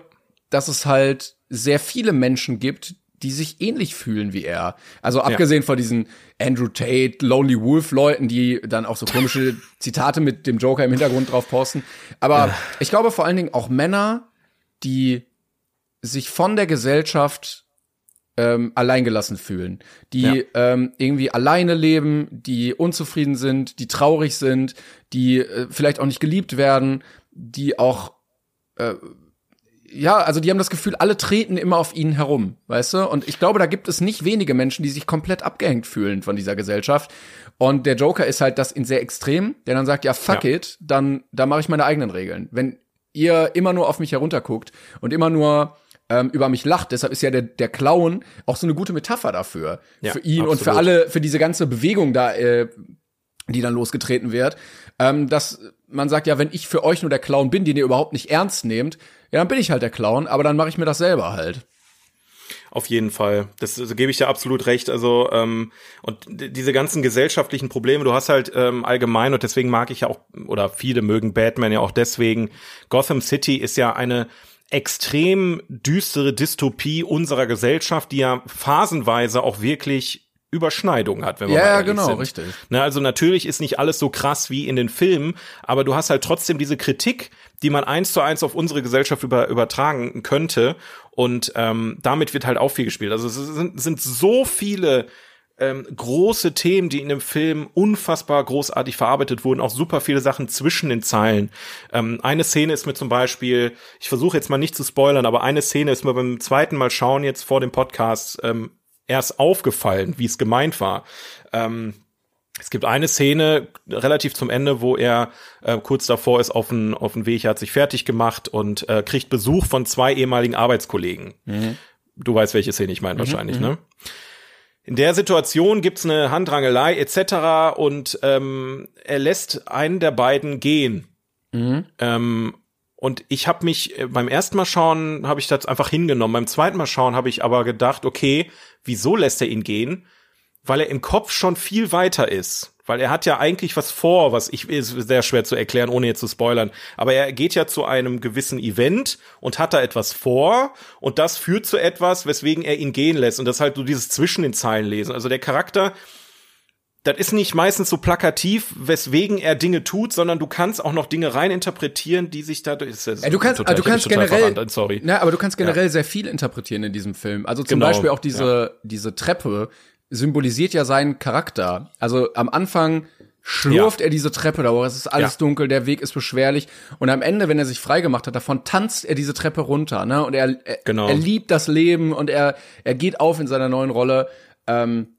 dass es halt sehr viele Menschen gibt, die sich ähnlich fühlen wie er. Also abgesehen von diesen Andrew Tate, Lonely Wolf Leuten, die dann auch so komische *laughs* Zitate mit dem Joker im Hintergrund drauf posten. Aber ich glaube vor allen Dingen auch Männer, die sich von der Gesellschaft ähm, alleingelassen fühlen, die Ja. ähm, irgendwie alleine leben, die unzufrieden sind, die traurig sind, die äh, vielleicht auch nicht geliebt werden, die auch äh, ja, also die haben das Gefühl, alle treten immer auf ihnen herum, weißt du? Und ich glaube, da gibt es nicht wenige Menschen, die sich komplett abgehängt fühlen von dieser Gesellschaft. Und der Joker ist halt das in sehr extrem, der dann sagt, ja, fuck Ja. it, dann, dann mache ich meine eigenen Regeln. Wenn ihr immer nur auf mich herunterguckt und immer nur ähm, über mich lacht, deshalb ist ja der, der Clown auch so eine gute Metapher dafür. Ja, für ihn und für absolut. alle, für diese ganze Bewegung da, äh, die dann losgetreten wird, ähm, dass man sagt, ja, wenn ich für euch nur der Clown bin, den ihr überhaupt nicht ernst nehmt, ja, dann bin ich halt der Clown, aber dann mache ich mir das selber halt. Auf jeden Fall. Das, das gebe ich dir absolut recht. Also, ähm, und diese ganzen gesellschaftlichen Probleme, du hast halt ähm, allgemein, und deswegen mag ich ja auch, oder viele mögen Batman ja auch deswegen, Gotham City ist ja eine extrem düstere Dystopie unserer Gesellschaft, die ja phasenweise auch wirklich Überschneidungen hat, wenn wir Ja, mal ja, ehrlich genau, sind. richtig. Ne, also natürlich ist nicht alles so krass wie in den Filmen, aber du hast halt trotzdem diese Kritik, die man eins zu eins auf unsere Gesellschaft über, übertragen könnte. Und ähm, damit wird halt auch viel gespielt. Also es sind, sind so viele ähm, große Themen, die in dem Film unfassbar großartig verarbeitet wurden, auch super viele Sachen zwischen den Zeilen. Ähm, eine Szene ist mir zum Beispiel, ich versuche jetzt mal nicht zu spoilern, aber eine Szene ist mir beim zweiten Mal schauen jetzt vor dem Podcast ähm, erst aufgefallen, wie es gemeint war. Ähm, es gibt eine Szene relativ zum Ende, wo er äh, kurz davor ist auf den auf den Weg, er hat sich fertig gemacht und äh, kriegt Besuch von zwei ehemaligen Arbeitskollegen. Du weißt, welche Szene ich meine wahrscheinlich, ne? In der Situation gibt's eine Handrangelei etc. und ähm, er lässt einen der beiden gehen. Ähm, und ich habe mich äh, beim ersten Mal schauen, habe ich das einfach hingenommen. Beim zweiten Mal schauen habe ich aber gedacht, okay, wieso lässt er ihn gehen? Weil er im Kopf schon viel weiter ist. Weil er hat ja eigentlich was vor, was ich ist sehr schwer zu erklären, ohne jetzt zu spoilern. Aber er geht ja zu einem gewissen Event und hat da etwas vor und das führt zu etwas, weswegen er ihn gehen lässt. Und das halt so dieses zwischen den Zeilen lesen. Also der Charakter, das ist nicht meistens so plakativ, weswegen er Dinge tut, sondern du kannst auch noch Dinge reininterpretieren, die sich dadurch. Ist das Ja, du kannst, total, du ich hab kannst generell, verrannt, sorry. Na, aber du kannst generell sehr viel interpretieren in diesem Film. Also zum Genau, Beispiel auch diese, diese Treppe symbolisiert ja seinen Charakter. Also am Anfang schlurft Ja. er diese Treppe da hoch, es ist alles Ja. dunkel, der Weg ist beschwerlich und am Ende, wenn er sich freigemacht hat, davon tanzt er diese Treppe runter, ne? Und er, er, Genau. er liebt das Leben und er, er geht auf in seiner neuen Rolle. Ähm,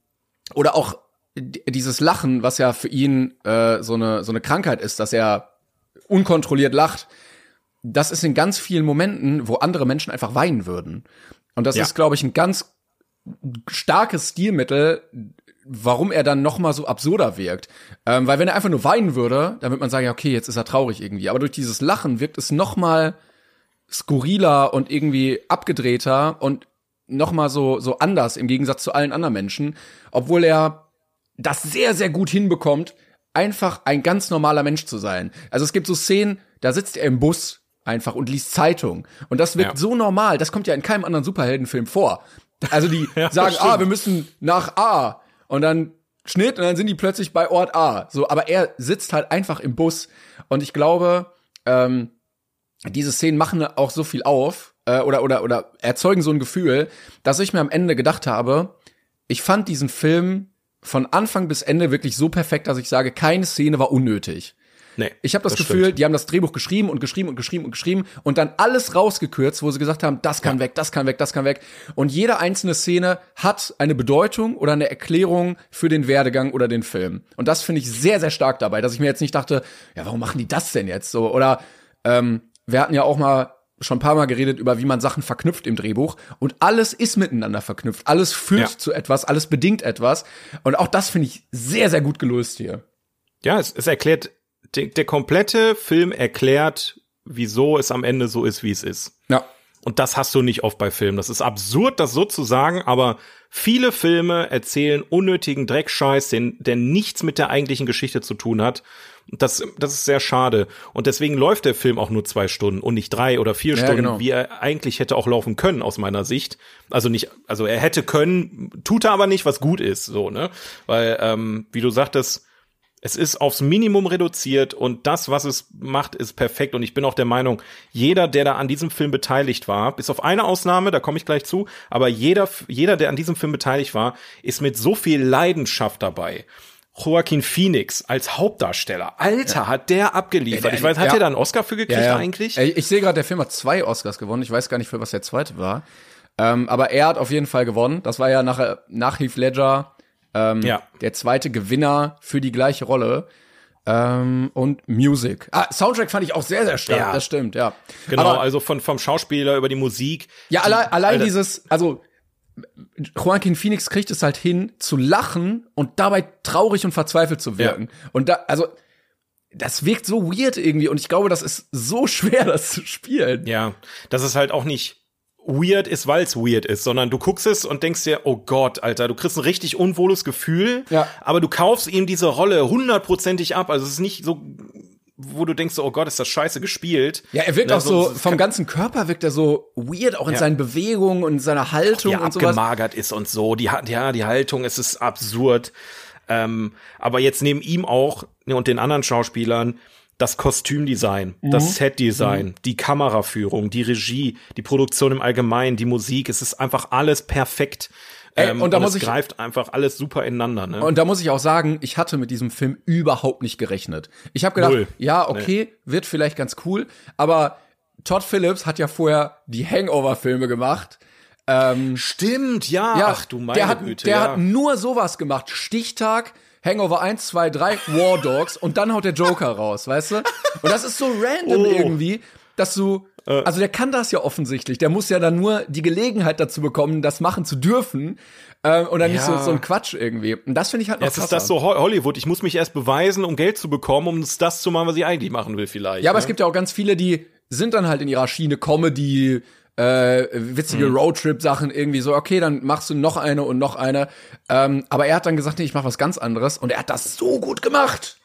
oder auch dieses Lachen, was ja für ihn äh, so eine so eine Krankheit ist, dass er unkontrolliert lacht. das ist in ganz vielen Momenten, wo andere Menschen einfach weinen würden. Und das Ja. ist, glaube ich, ein ganz starkes Stilmittel, warum er dann noch mal so absurder wirkt. Ähm, weil wenn er einfach nur weinen würde, dann würde man sagen, ja, okay, jetzt ist er traurig irgendwie. Aber durch dieses Lachen wirkt es noch mal skurriler und irgendwie abgedrehter und noch mal so so anders im Gegensatz zu allen anderen Menschen, obwohl er das sehr sehr gut hinbekommt, einfach ein ganz normaler Mensch zu sein. Also es gibt so Szenen, da sitzt er im Bus einfach und liest Zeitung und das wirkt Ja. so normal, das kommt ja in keinem anderen Superheldenfilm vor. Also die *laughs* Ja, sagen, stimmt. ah, wir müssen nach A und dann Schnitt und dann sind die plötzlich bei Ort A. So, aber er sitzt halt einfach im Bus und ich glaube, ähm, diese Szenen machen auch so viel auf äh, oder oder oder erzeugen so ein Gefühl, dass ich mir am Ende gedacht habe, ich fand diesen Film von Anfang bis Ende wirklich so perfekt, dass ich sage, keine Szene war unnötig. Nee, Ich habe das, das Gefühl, stimmt. die haben das Drehbuch geschrieben und geschrieben und geschrieben und geschrieben und dann alles rausgekürzt, wo sie gesagt haben, das kann weg, das kann weg, das kann weg. Und jede einzelne Szene hat eine Bedeutung oder eine Erklärung für den Werdegang oder den Film. Und das finde ich sehr, sehr stark dabei, dass ich mir jetzt nicht dachte, ja, warum machen die das denn jetzt so? Oder ähm, wir hatten ja auch mal schon ein paar Mal geredet über, wie man Sachen verknüpft im Drehbuch. Und alles ist miteinander verknüpft. Alles führt Ja. zu etwas, alles bedingt etwas. Und auch das finde ich sehr, sehr gut gelöst hier. Ja, es, es erklärt, der, der komplette Film erklärt, wieso es am Ende so ist, wie es ist. Ja. Und das hast du nicht oft bei Filmen. Das ist absurd, das so zu sagen, aber viele Filme erzählen unnötigen Dreckscheiß, den, der nichts mit der eigentlichen Geschichte zu tun hat. Das, das ist sehr schade. Und deswegen läuft der Film auch nur zwei Stunden und nicht drei oder vier Ja, Stunden, genau. wie er eigentlich hätte auch laufen können, aus meiner Sicht. Also nicht, also er hätte können, tut er aber nicht, was gut ist, so, ne? Weil, ähm, wie du sagtest, es ist aufs Minimum reduziert und das, was es macht, ist perfekt. Und ich bin auch der Meinung, jeder, der da an diesem Film beteiligt war, bis auf eine Ausnahme, da komme ich gleich zu, aber jeder, jeder, der an diesem Film beteiligt war, ist mit so viel Leidenschaft dabei. Joaquin Phoenix als Hauptdarsteller. Alter, hat der abgeliefert. Ja, der- ich weiß, hat ja. der da einen Oscar für gekriegt eigentlich? Äh, Ich sehe gerade, der Film hat zwei Oscars gewonnen. Ich weiß gar nicht, für was der zweite war. Ähm, aber er hat auf jeden Fall gewonnen. Das war ja nach, nach Heath Ledger ähm, Ja. der zweite Gewinner für die gleiche Rolle. Ähm, und Music. Ah, Soundtrack fand ich auch sehr, sehr stark. Ja. Das stimmt, ja. Genau, Aber, also von, vom Schauspieler über die Musik. ja, allein, allein dieses, also Joaquin Phoenix kriegt es halt hin, zu lachen und dabei traurig und verzweifelt zu wirken. Und da, also, das wirkt so weird irgendwie und ich glaube, das ist so *laughs* schwer, das zu spielen. Ja, dass es halt auch nicht weird ist, weil es weird ist, sondern du guckst es und denkst dir, oh Gott, Alter, du kriegst ein richtig unwohles Gefühl, Ja. aber du kaufst ihm diese Rolle hundertprozentig ab. Also es ist nicht so, wo du denkst, oh Gott, ist das scheiße gespielt. Ja, er wirkt Ne, auch so, vom ganzen Körper wirkt er so weird, auch in Ja. seinen Bewegungen und in seiner Haltung er und sowas. abgemagert ist und so. Die, ja, die Haltung, es ist absurd. Ähm, aber jetzt neben ihm auch ne, und den anderen Schauspielern das Kostümdesign, Mhm. das Setdesign, die Kameraführung, die Regie, die Produktion im Allgemeinen, die Musik, es ist einfach alles perfekt. Ey, Ähm, und da muss es ich- greift einfach alles super ineinander. Ne? Und da muss ich auch sagen, ich hatte mit diesem Film überhaupt nicht gerechnet. Ich habe gedacht, Null. ja, okay, wird vielleicht ganz cool, aber Todd Phillips hat ja vorher die Hangover-Filme gemacht. Stimmt, ja. Ja, Ach du meine der hat, Güte. der ja. hat nur sowas gemacht. Stichtag, Hangover 1, 2, 3, War Dogs und dann haut der Joker raus, weißt du? Und das ist so random Oh. Irgendwie, dass du, also der kann das ja offensichtlich. Der muss ja dann nur die Gelegenheit dazu bekommen, das machen zu dürfen. Ähm, und dann nicht so, Ja. so ein Quatsch irgendwie. Und das finde ich halt noch Jetzt ist krasser. das so Ho- Hollywood. Ich muss mich erst beweisen, um Geld zu bekommen, um das zu machen, was ich eigentlich machen will, vielleicht. Ja, aber ne? es gibt ja auch ganz viele, die sind dann halt in ihrer Schiene Comedy, äh, witzige Mhm. Roadtrip-Sachen irgendwie so, okay, dann machst du noch eine und noch eine. Ähm, aber er hat dann gesagt, nee, ich mach was ganz anderes und er hat das so gut gemacht.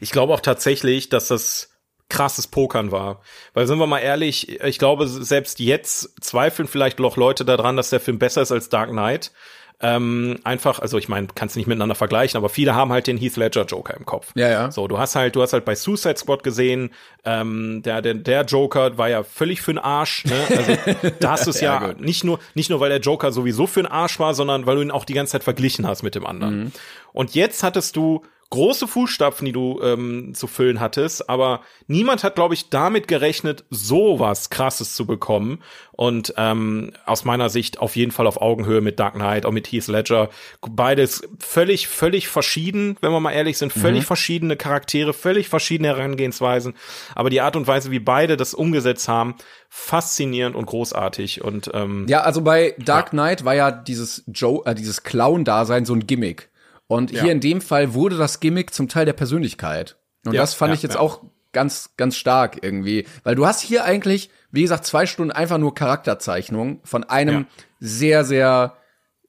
Ich glaube auch tatsächlich, dass das krasses Pokern war. Weil sind wir mal ehrlich, ich glaube, selbst jetzt zweifeln vielleicht noch Leute daran, dass der Film besser ist als Dark Knight. Ähm, einfach, also ich meine, kannst nicht miteinander vergleichen, aber viele haben halt den Heath Ledger Joker im Kopf. Ja, ja. So, du hast halt, du hast halt bei Suicide Squad gesehen, ähm, der, der, der Joker war ja völlig für den Arsch. Ne? Also, da hast du es ja, Ja, nicht nur, nicht nur, weil der Joker sowieso für den Arsch war, sondern weil du ihn auch die ganze Zeit verglichen hast mit dem anderen. Mhm. Und jetzt hattest du große Fußstapfen, die du ähm, zu füllen hattest, aber niemand hat, glaube ich, damit gerechnet, sowas krasses zu bekommen. Und ähm, aus meiner Sicht auf jeden Fall auf Augenhöhe mit Dark Knight, auch mit Heath Ledger. Beides völlig, völlig verschieden, wenn wir mal ehrlich sind, völlig mhm. verschiedene Charaktere, völlig verschiedene Herangehensweisen. Aber die Art und Weise, wie beide das umgesetzt haben, faszinierend und großartig. Und ähm, ja, also bei Dark Knight ja. war ja dieses Joe, äh, dieses Clown-Dasein so ein Gimmick. Und ja. hier in dem Fall wurde das Gimmick zum Teil der Persönlichkeit. Und ja, das fand ja, ich jetzt auch ganz, ganz stark irgendwie. Weil du hast hier eigentlich, wie gesagt, zwei Stunden einfach nur Charakterzeichnung von einem sehr, sehr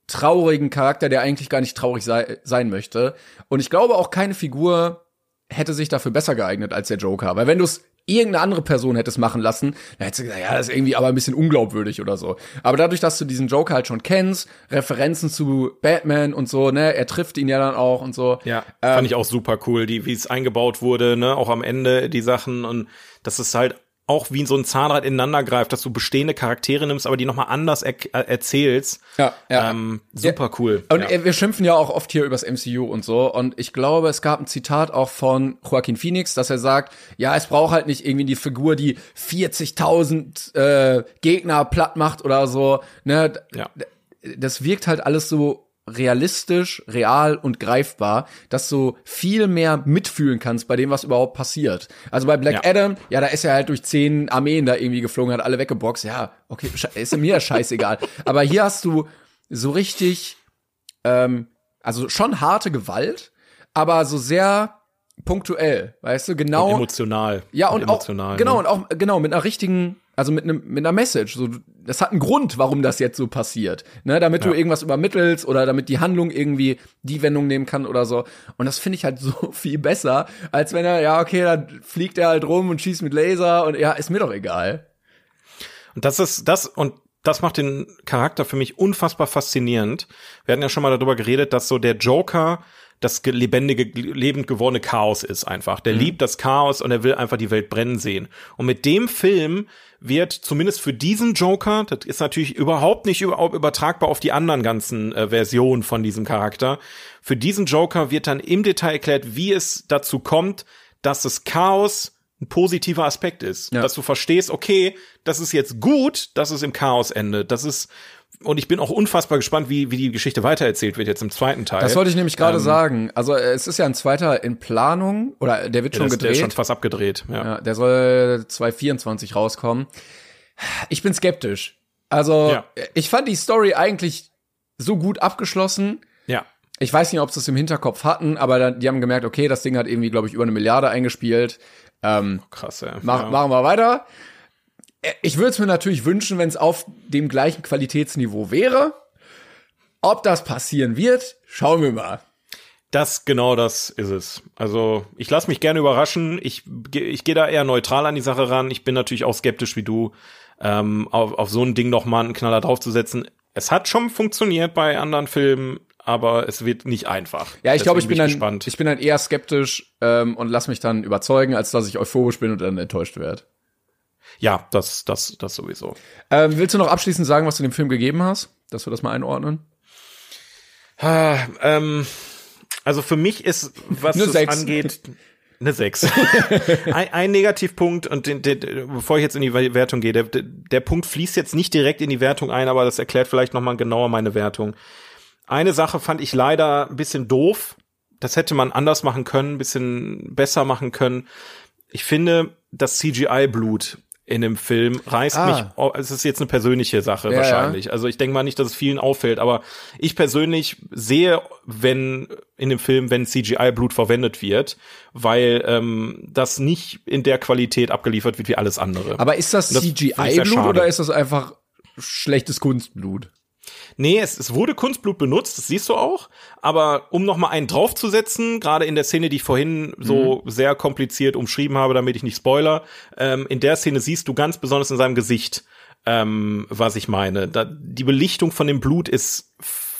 traurigen Charakter, der eigentlich gar nicht traurig sei, sein möchte. Und ich glaube auch keine Figur hätte sich dafür besser geeignet als der Joker. Weil wenn du es irgendeine andere Person hättest machen lassen, dann hättest du gesagt, ja, das ist irgendwie aber ein bisschen unglaubwürdig oder so. Aber dadurch, dass du diesen Joker halt schon kennst, Referenzen zu Batman und so, ne, er trifft ihn ja dann auch und so. Ja, ähm, fand ich auch super cool, die, wie es eingebaut wurde, ne, auch am Ende die Sachen und das ist halt auch wie so ein Zahnrad ineinander greift, dass du bestehende Charaktere nimmst, aber die nochmal anders er äh, erzählst. Ja, ja. Ähm, super cool. Und ja. wir schimpfen ja auch oft hier übers MCU und so. Und ich glaube, es gab ein Zitat auch von Joaquin Phoenix, dass er sagt, ja, es braucht halt nicht irgendwie die Figur, die 40.000 äh, Gegner platt macht oder so. Ne? Ja. Das wirkt halt alles so realistisch, real und greifbar, dass du viel mehr mitfühlen kannst bei dem, was überhaupt passiert. Also bei Black ja. Adam, ja, da ist er halt durch zehn Armeen da irgendwie geflogen, hat alle weggeboxt. Ja, okay, ist mir scheißegal. *laughs* Aber hier hast du so richtig, ähm, also schon harte Gewalt, aber so sehr punktuell, weißt du, genau. Und emotional. Ja, und, und emotional, auch, genau, ne? und auch, genau, mit einer richtigen, also mit einem, mit einer Message. So, das hat einen Grund, warum das jetzt so passiert. Ne, damit ja. du irgendwas übermittelst oder damit die Handlung irgendwie die Wendung nehmen kann oder so. Und das finde ich halt so *laughs* viel besser, als wenn er, ja, okay, dann fliegt er halt rum und schießt mit Laser und ja, ist mir doch egal. Und das ist, das, und das macht den Charakter für mich unfassbar faszinierend. Wir hatten ja schon mal darüber geredet, dass so der Joker das lebendige, lebend gewordene Chaos ist einfach. Der mhm. liebt das Chaos und er will einfach die Welt brennen sehen. Und mit dem Film wird zumindest für diesen Joker, das ist natürlich überhaupt nicht übertragbar auf die anderen ganzen äh, Versionen von diesem Charakter, für diesen Joker wird dann im Detail erklärt, wie es dazu kommt, dass das Chaos ein positiver Aspekt ist. Ja. Dass du verstehst, okay, das ist jetzt gut, dass es im Chaos endet. Das ist und ich bin auch unfassbar gespannt, wie, wie die Geschichte weitererzählt wird jetzt im zweiten Teil. Das wollte ich nämlich gerade ähm, sagen. Also es ist ja ein zweiter in Planung oder der wird schon ja, das, gedreht. Der ist schon fast abgedreht. Ja. ja der soll 2024 rauskommen. Ich bin skeptisch. Also ja. ich fand die Story eigentlich so gut abgeschlossen. Ja. Ich weiß nicht, ob sie es im Hinterkopf hatten, aber dann, die haben gemerkt, okay, das Ding hat irgendwie, glaube ich, über eine Milliarde eingespielt. Ähm, Krass, ja. Mach, Machen wir weiter ich würde es mir natürlich wünschen, wenn es auf dem gleichen Qualitätsniveau wäre. Ob das passieren wird, schauen wir mal. Das genau das ist es. Also ich lasse mich gerne überraschen. Ich, ich gehe da eher neutral an die Sache ran. Ich bin natürlich auch skeptisch wie du, ähm, auf, auf so ein Ding noch mal einen Knaller draufzusetzen. Es hat schon funktioniert bei anderen Filmen, aber es wird nicht einfach. Ja, ich glaube, ich bin, bin dann, ich bin dann eher skeptisch ähm, und lass mich dann überzeugen, als dass ich euphorisch bin und dann enttäuscht werde. Ja, das, das, das sowieso. Ähm, willst du noch abschließend sagen, was du dem Film gegeben hast, dass wir das mal einordnen? Ah, ähm, also für mich ist, was es angeht, *laughs* eine 6. ein, ein Negativpunkt, und den, den, bevor ich jetzt in die Wertung gehe, der, der Punkt fließt jetzt nicht direkt in die Wertung ein, aber das erklärt vielleicht noch mal genauer meine Wertung. Eine Sache fand ich leider ein bisschen doof. Das hätte man anders machen können, ein bisschen besser machen können. Ich finde, das CGI-Blut in dem Film reißt ah. mich, es ist jetzt eine persönliche Sache ja, wahrscheinlich. Ja. Also ich denke mal nicht, dass es vielen auffällt, aber ich persönlich sehe, wenn in dem Film, wenn CGI-Blut verwendet wird, weil ähm, das nicht in der Qualität abgeliefert wird wie alles andere. Aber ist das, das CGI-Blut oder ist das einfach schlechtes Kunstblut? Nee, es, es wurde Kunstblut benutzt, das siehst du auch. Aber um noch mal einen draufzusetzen, gerade in der Szene, die ich vorhin so mhm. sehr kompliziert umschrieben habe, damit ich nicht spoiler, ähm, in der Szene siehst du ganz besonders in seinem Gesicht, ähm, was ich meine. Da, die Belichtung von dem Blut ist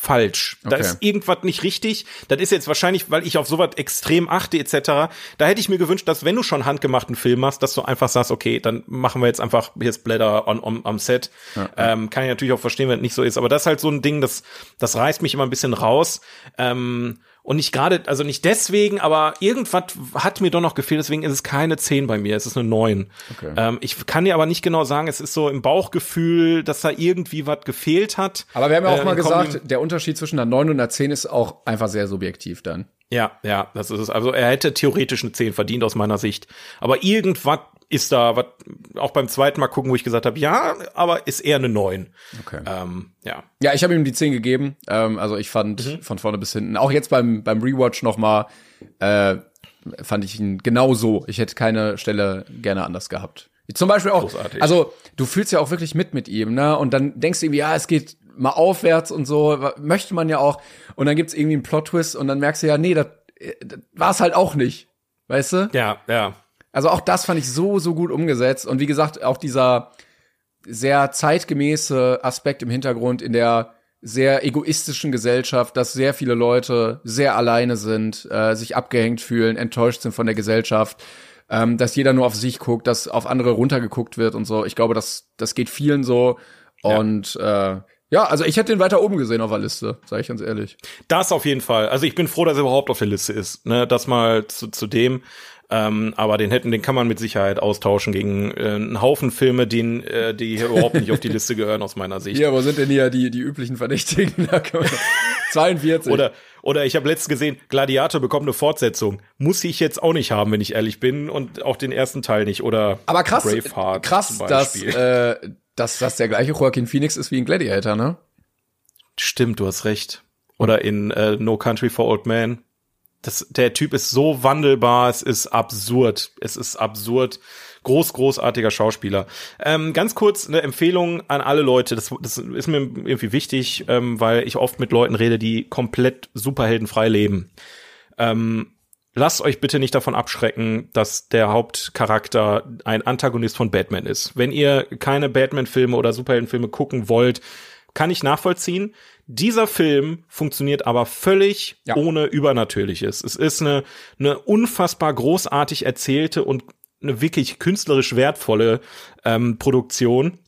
falsch. Okay. Da ist irgendwas nicht richtig. Das ist jetzt wahrscheinlich, weil ich auf sowas extrem achte etc. Da hätte ich mir gewünscht, dass wenn du schon handgemachten Film machst, dass du einfach sagst, okay, dann machen wir jetzt einfach hier Blätter on, on, am Set. Ja, ähm, kann ich natürlich auch verstehen, wenn es nicht so ist. Aber das ist halt so ein Ding, das das reißt mich immer ein bisschen raus. Ähm, Und nicht gerade, also nicht deswegen, aber irgendwas hat mir doch noch gefehlt, deswegen ist es keine 10 bei mir, es ist eine 9. Okay. Ähm, ich kann dir aber nicht genau sagen, es ist so im Bauchgefühl, dass da irgendwie was gefehlt hat. Aber wir haben ja auch Äh, mal gesagt, der Unterschied zwischen einer 9 und einer 10 ist auch einfach sehr subjektiv dann. Ja, ja, das ist es. Also er hätte theoretisch eine 10 verdient aus meiner Sicht. Aber irgendwas ist da, was auch beim zweiten Mal gucken, wo ich gesagt habe, ja, aber ist eher eine 9. Okay. Ähm, ja. Ja, ich habe ihm die 10 gegeben. Ähm, also ich fand von vorne bis hinten, auch jetzt beim, beim Rewatch noch mal, äh, fand ich ihn genau so. Ich hätte keine Stelle gerne anders gehabt. Zum Beispiel auch, Großartig. also du fühlst ja auch wirklich mit mit ihm, ne? Und dann denkst du irgendwie, ja, es geht mal aufwärts und so, möchte man ja auch. Und dann gibt's irgendwie einen Plot-Twist und dann merkst du ja, nee, das, das war es halt auch nicht. Weißt du? Ja, ja. Also auch das fand ich so, so gut umgesetzt. Und wie gesagt, auch dieser sehr zeitgemäße Aspekt im Hintergrund in der sehr egoistischen Gesellschaft, dass sehr viele Leute sehr alleine sind, äh, sich abgehängt fühlen, enttäuscht sind von der Gesellschaft, ähm, dass jeder nur auf sich guckt, dass auf andere runtergeguckt wird und so. Ich glaube, das, das geht vielen so. Ja. Und äh, ja, also ich hätte den weiter oben gesehen auf der Liste, sage ich ganz ehrlich. Das auf jeden Fall. Also ich bin froh, dass er überhaupt auf der Liste ist. Ne, das mal zu, zu dem. Ähm, aber den hätten, den kann man mit Sicherheit austauschen gegen äh, einen Haufen Filme, den, äh, die hier überhaupt nicht auf die Liste gehören aus meiner Sicht. Hier, wo sind denn hier die, die üblichen Verdächtigen? *laughs* Da kann man- 42. Oder oder ich habe letztens gesehen, Gladiator bekommt eine Fortsetzung. Muss ich jetzt auch nicht haben, wenn ich ehrlich bin, und auch den ersten Teil nicht. Oder Aber krass, Braveheart krass, dass, äh, dass das der gleiche Joaquin Phoenix ist wie in Gladiator, ne? Stimmt, du hast recht. Oder in äh, No Country for Old Men. Das, der Typ ist so wandelbar, es ist absurd. Es ist absurd. Groß, großartiger Schauspieler. Ähm, ganz kurz eine Empfehlung an alle Leute. Das, das ist mir irgendwie wichtig, ähm, weil ich oft mit Leuten rede, die komplett superheldenfrei leben. Ähm, lasst euch bitte nicht davon abschrecken, dass der Hauptcharakter ein Antagonist von Batman ist. Wenn ihr keine Batman-Filme oder Superheldenfilme gucken wollt, kann ich nachvollziehen. Dieser Film funktioniert aber völlig Ja. ohne Übernatürliches. Es ist eine, eine unfassbar großartig erzählte und eine wirklich künstlerisch wertvolle ähm, Produktion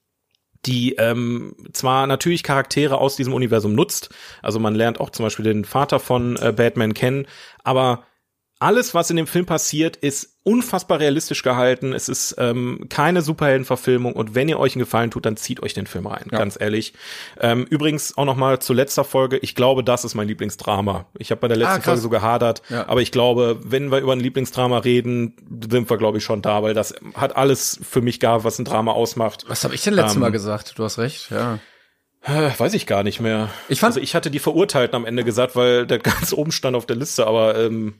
die ähm, zwar natürlich Charaktere aus diesem Universum nutzt, also man lernt auch zum Beispiel den Vater von äh, Batman kennen, aber alles, was in dem Film passiert, ist unfassbar realistisch gehalten. Es ist ähm, keine Superheldenverfilmung und wenn ihr euch einen Gefallen tut, dann zieht euch den Film rein, Ja. ganz ehrlich. Ähm, übrigens auch noch mal zu letzter Folge. Ich glaube, das ist mein Lieblingsdrama. Ich habe bei der letzten Ah. Folge so gehadert, Ja. aber ich glaube, wenn wir über ein Lieblingsdrama reden, sind wir glaube ich schon da, weil das hat alles für mich gar, was ein Drama ausmacht. Was habe ich denn letztes Ähm, Mal gesagt? Du hast recht, ja. Äh, Weiß ich gar nicht mehr. Ich fand- also ich hatte die Verurteilten am Ende gesagt, weil der *laughs* ganz oben stand auf der Liste, aber ähm,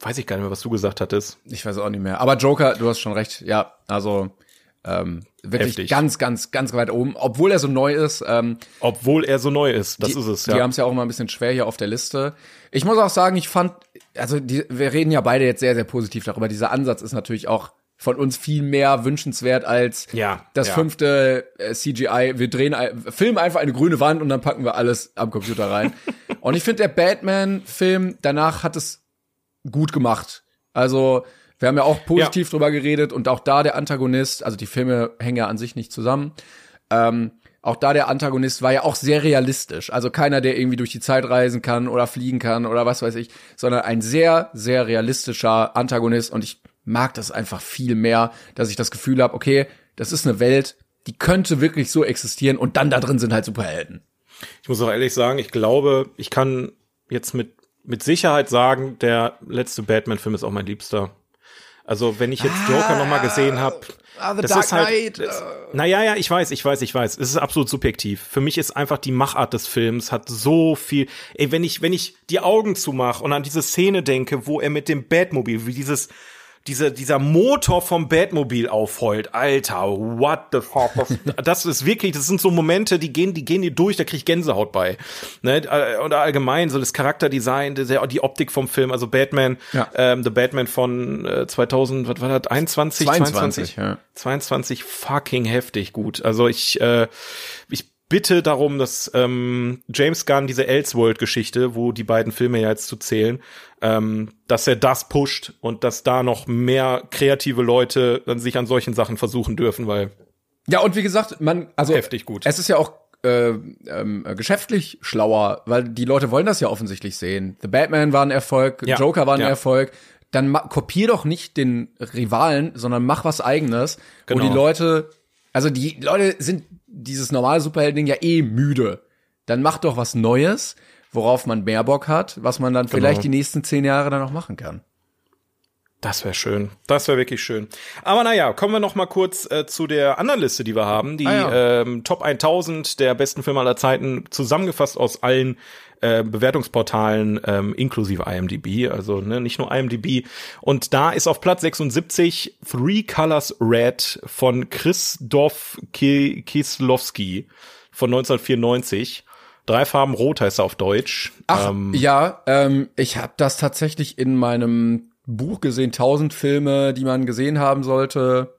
weiß ich gar nicht mehr, was du gesagt hattest. Ich weiß auch nicht mehr. Aber Joker, du hast schon recht. Ja, also ähm, wirklich Heftig. ganz, ganz, ganz weit oben. Obwohl er so neu ist. Ähm, Obwohl er so neu ist, das die, ist es, Die ja. haben es ja auch mal ein bisschen schwer hier auf der Liste. Ich muss auch sagen, ich fand, also die, wir reden ja beide jetzt sehr, sehr positiv darüber. Dieser Ansatz ist natürlich auch von uns viel mehr wünschenswert als Ja, das ja. fünfte äh, CGI. Wir drehen, ein- filmen einfach eine grüne Wand und dann packen wir alles am Computer rein. *laughs* und ich finde, der Batman-Film danach hat es gut gemacht. Also, wir haben ja auch positiv drüber geredet und auch da der Antagonist, also die Filme hängen ja an sich nicht zusammen. Ähm, auch da der Antagonist war ja auch sehr realistisch. Also keiner, der irgendwie durch die Zeit reisen kann oder fliegen kann oder was weiß ich, sondern ein sehr, sehr realistischer Antagonist. Und ich mag das einfach viel mehr, dass ich das Gefühl habe, okay, das ist eine Welt, die könnte wirklich so existieren und dann da drin sind halt Superhelden. Ich muss auch ehrlich sagen, ich glaube, ich kann jetzt mit, mit Sicherheit sagen, der letzte Batman-Film ist auch mein liebster. Also, wenn ich jetzt Joker noch mal gesehen habe, Ah, The das Dark ist halt, das, naja, ja, ich weiß, ich weiß, ich weiß. Es ist absolut subjektiv. Für mich ist einfach die Machart des Films hat so viel. Ey, wenn ich, wenn ich die Augen zumache und an diese Szene denke, wo er mit dem Batmobil, wie dieses, dieser, dieser Motor vom Batmobil aufheult, Alter, what the fuck? *laughs* Das, ist wirklich, das sind so Momente, die gehen, die gehen dir durch, da krieg ich Gänsehaut bei. Ne? Äh, Oder allgemein, so das Charakterdesign, die Optik vom Film, also Batman, Ja. ähm, The Batman von äh, 2000, was war das, 21? 22, ja. 22 fucking heftig gut. Also ich, äh, ich bitte darum, dass ähm, James Gunn diese Elseworld-Geschichte, wo die beiden Filme ja jetzt zu zählen, ähm, dass er das pusht und dass da noch mehr kreative Leute dann sich an solchen Sachen versuchen dürfen, weil Ja, und wie gesagt, man, also Heftig gut. Es ist ja auch äh, ähm, geschäftlich schlauer, weil die Leute wollen das ja offensichtlich sehen. The Batman war ein Erfolg, Ja, Joker war ein ja. Erfolg. Dann kopier doch nicht den Rivalen, sondern mach was eigenes, wo Genau. die Leute, also die Leute sind dieses normale Superhelden-Ding ja eh müde. Dann mach doch was Neues, worauf man mehr Bock hat, was man dann Genau. vielleicht die nächsten zehn Jahre dann noch machen kann. Das wäre schön. Das wäre wirklich schön. Aber naja, kommen wir noch mal kurz äh, zu der anderen Liste, die wir haben. Die Ah, ja. ähm, Top 1000 der besten Filme aller Zeiten, zusammengefasst aus allen äh, Bewertungsportalen, ähm, inklusive IMDb, also ne, nicht nur IMDb. Und da ist auf Platz 76 Three Colors Red von Christoph Ki- Kieslowski von 1994. Drei Farben Rot heißt er auf Deutsch. Ach, Ähm, ja, ähm, ich habe das tatsächlich in meinem Buch gesehen, 1000 Filme, die man gesehen haben sollte,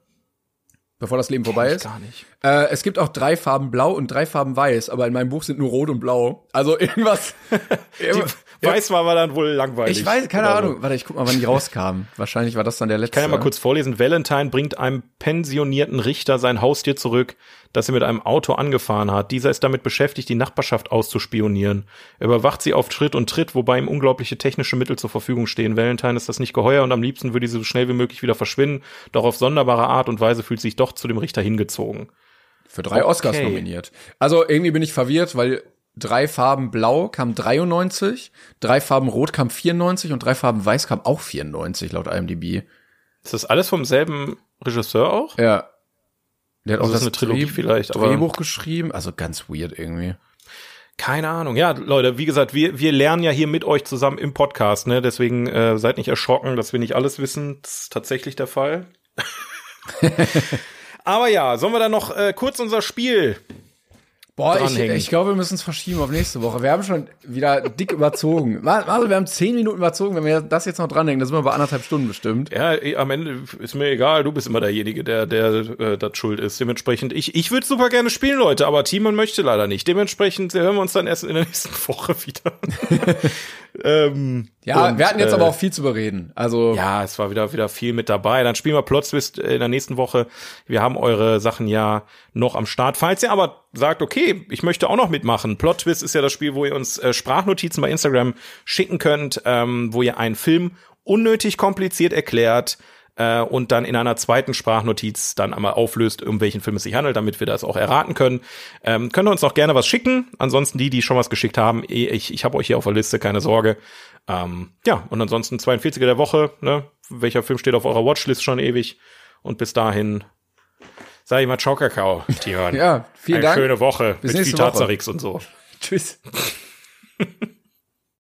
bevor das Leben vorbei ich ist. gar nicht. Äh, es gibt auch drei Farben blau und drei Farben weiß, aber in meinem Buch sind nur rot und blau. Also irgendwas. *laughs* Die *laughs* Weiß war aber dann wohl langweilig. ich weiß, keine. Ahnung. Warte, ich guck mal, wann die rauskam. *laughs* Wahrscheinlich war das dann der letzte. Ich kann ja mal kurz vorlesen. Valentine bringt einem pensionierten Richter sein Haustier zurück, das er mit einem Auto angefahren hat. Dieser ist damit beschäftigt, die Nachbarschaft auszuspionieren. Er überwacht sie auf Schritt und Tritt, wobei ihm unglaubliche technische Mittel zur Verfügung stehen. Valentine ist das nicht geheuer und am liebsten würde sie so schnell wie möglich wieder verschwinden. Doch auf sonderbare Art und Weise fühlt sie sich doch zu dem Richter hingezogen. Für drei Oscars Okay. nominiert. Also irgendwie bin ich verwirrt, weil drei Farben blau kam 93, drei Farben rot kam 94 und drei Farben weiß kam auch 94 laut IMDb. Ist das alles vom selben Regisseur auch? Ja. Der hat Also auch das das eine Trilogie Dreh- vielleicht, aber- Drehbuch geschrieben, also ganz weird irgendwie. Keine Ahnung. Ja, Leute, wie gesagt, wir, wir lernen ja hier mit euch zusammen im Podcast, ne? Deswegen äh, seid nicht erschrocken, dass wir nicht alles wissen. Das ist tatsächlich der Fall. *laughs* Aber ja, sollen wir dann noch äh, kurz unser Spiel Boah, ich, dranhängen. ich glaube, wir müssen es verschieben auf nächste Woche. Wir haben schon wieder dick *laughs* überzogen. Marcel, wir haben zehn Minuten überzogen. Wenn wir das jetzt noch dranhängen, dann sind wir bei anderthalb Stunden bestimmt. Ja, eh, am Ende ist mir egal, du bist immer derjenige, der, der äh, das schuld ist. Dementsprechend, ich, ich würde super gerne spielen, Leute, aber Timon möchte leider nicht. Dementsprechend hören wir uns dann erst in der nächsten *laughs* Woche wieder. *laughs* ähm, Ja, und, wir hatten jetzt äh, aber auch viel zu bereden. Also, Ja, es war wieder, wieder viel mit dabei. Dann spielen wir Plot Twist in der nächsten Woche. Wir haben eure Sachen ja noch am Start. Falls ihr aber sagt, okay, ich möchte auch noch mitmachen. Plot Twist ist ja das Spiel, wo ihr uns äh, Sprachnotizen bei Instagram schicken könnt, ähm, wo ihr einen Film unnötig kompliziert erklärt äh, und dann in einer zweiten Sprachnotiz dann einmal auflöst, um welchen Film es sich handelt, damit wir das auch erraten können. Ähm, könnt ihr uns noch gerne was schicken. Ansonsten die, die schon was geschickt haben, eh, ich, ich habe euch hier auf der Liste, keine Sorge. Ähm, ja, und ansonsten 42er der Woche, ne? Welcher Film steht auf eurer Watchlist schon ewig? Und bis dahin, sag ich mal, ciao, Kakao, Tiran. *laughs* Ja, vielen Eine Dank. schöne Woche Bis mit. Tazarix und so. *laughs* tschüss. *laughs*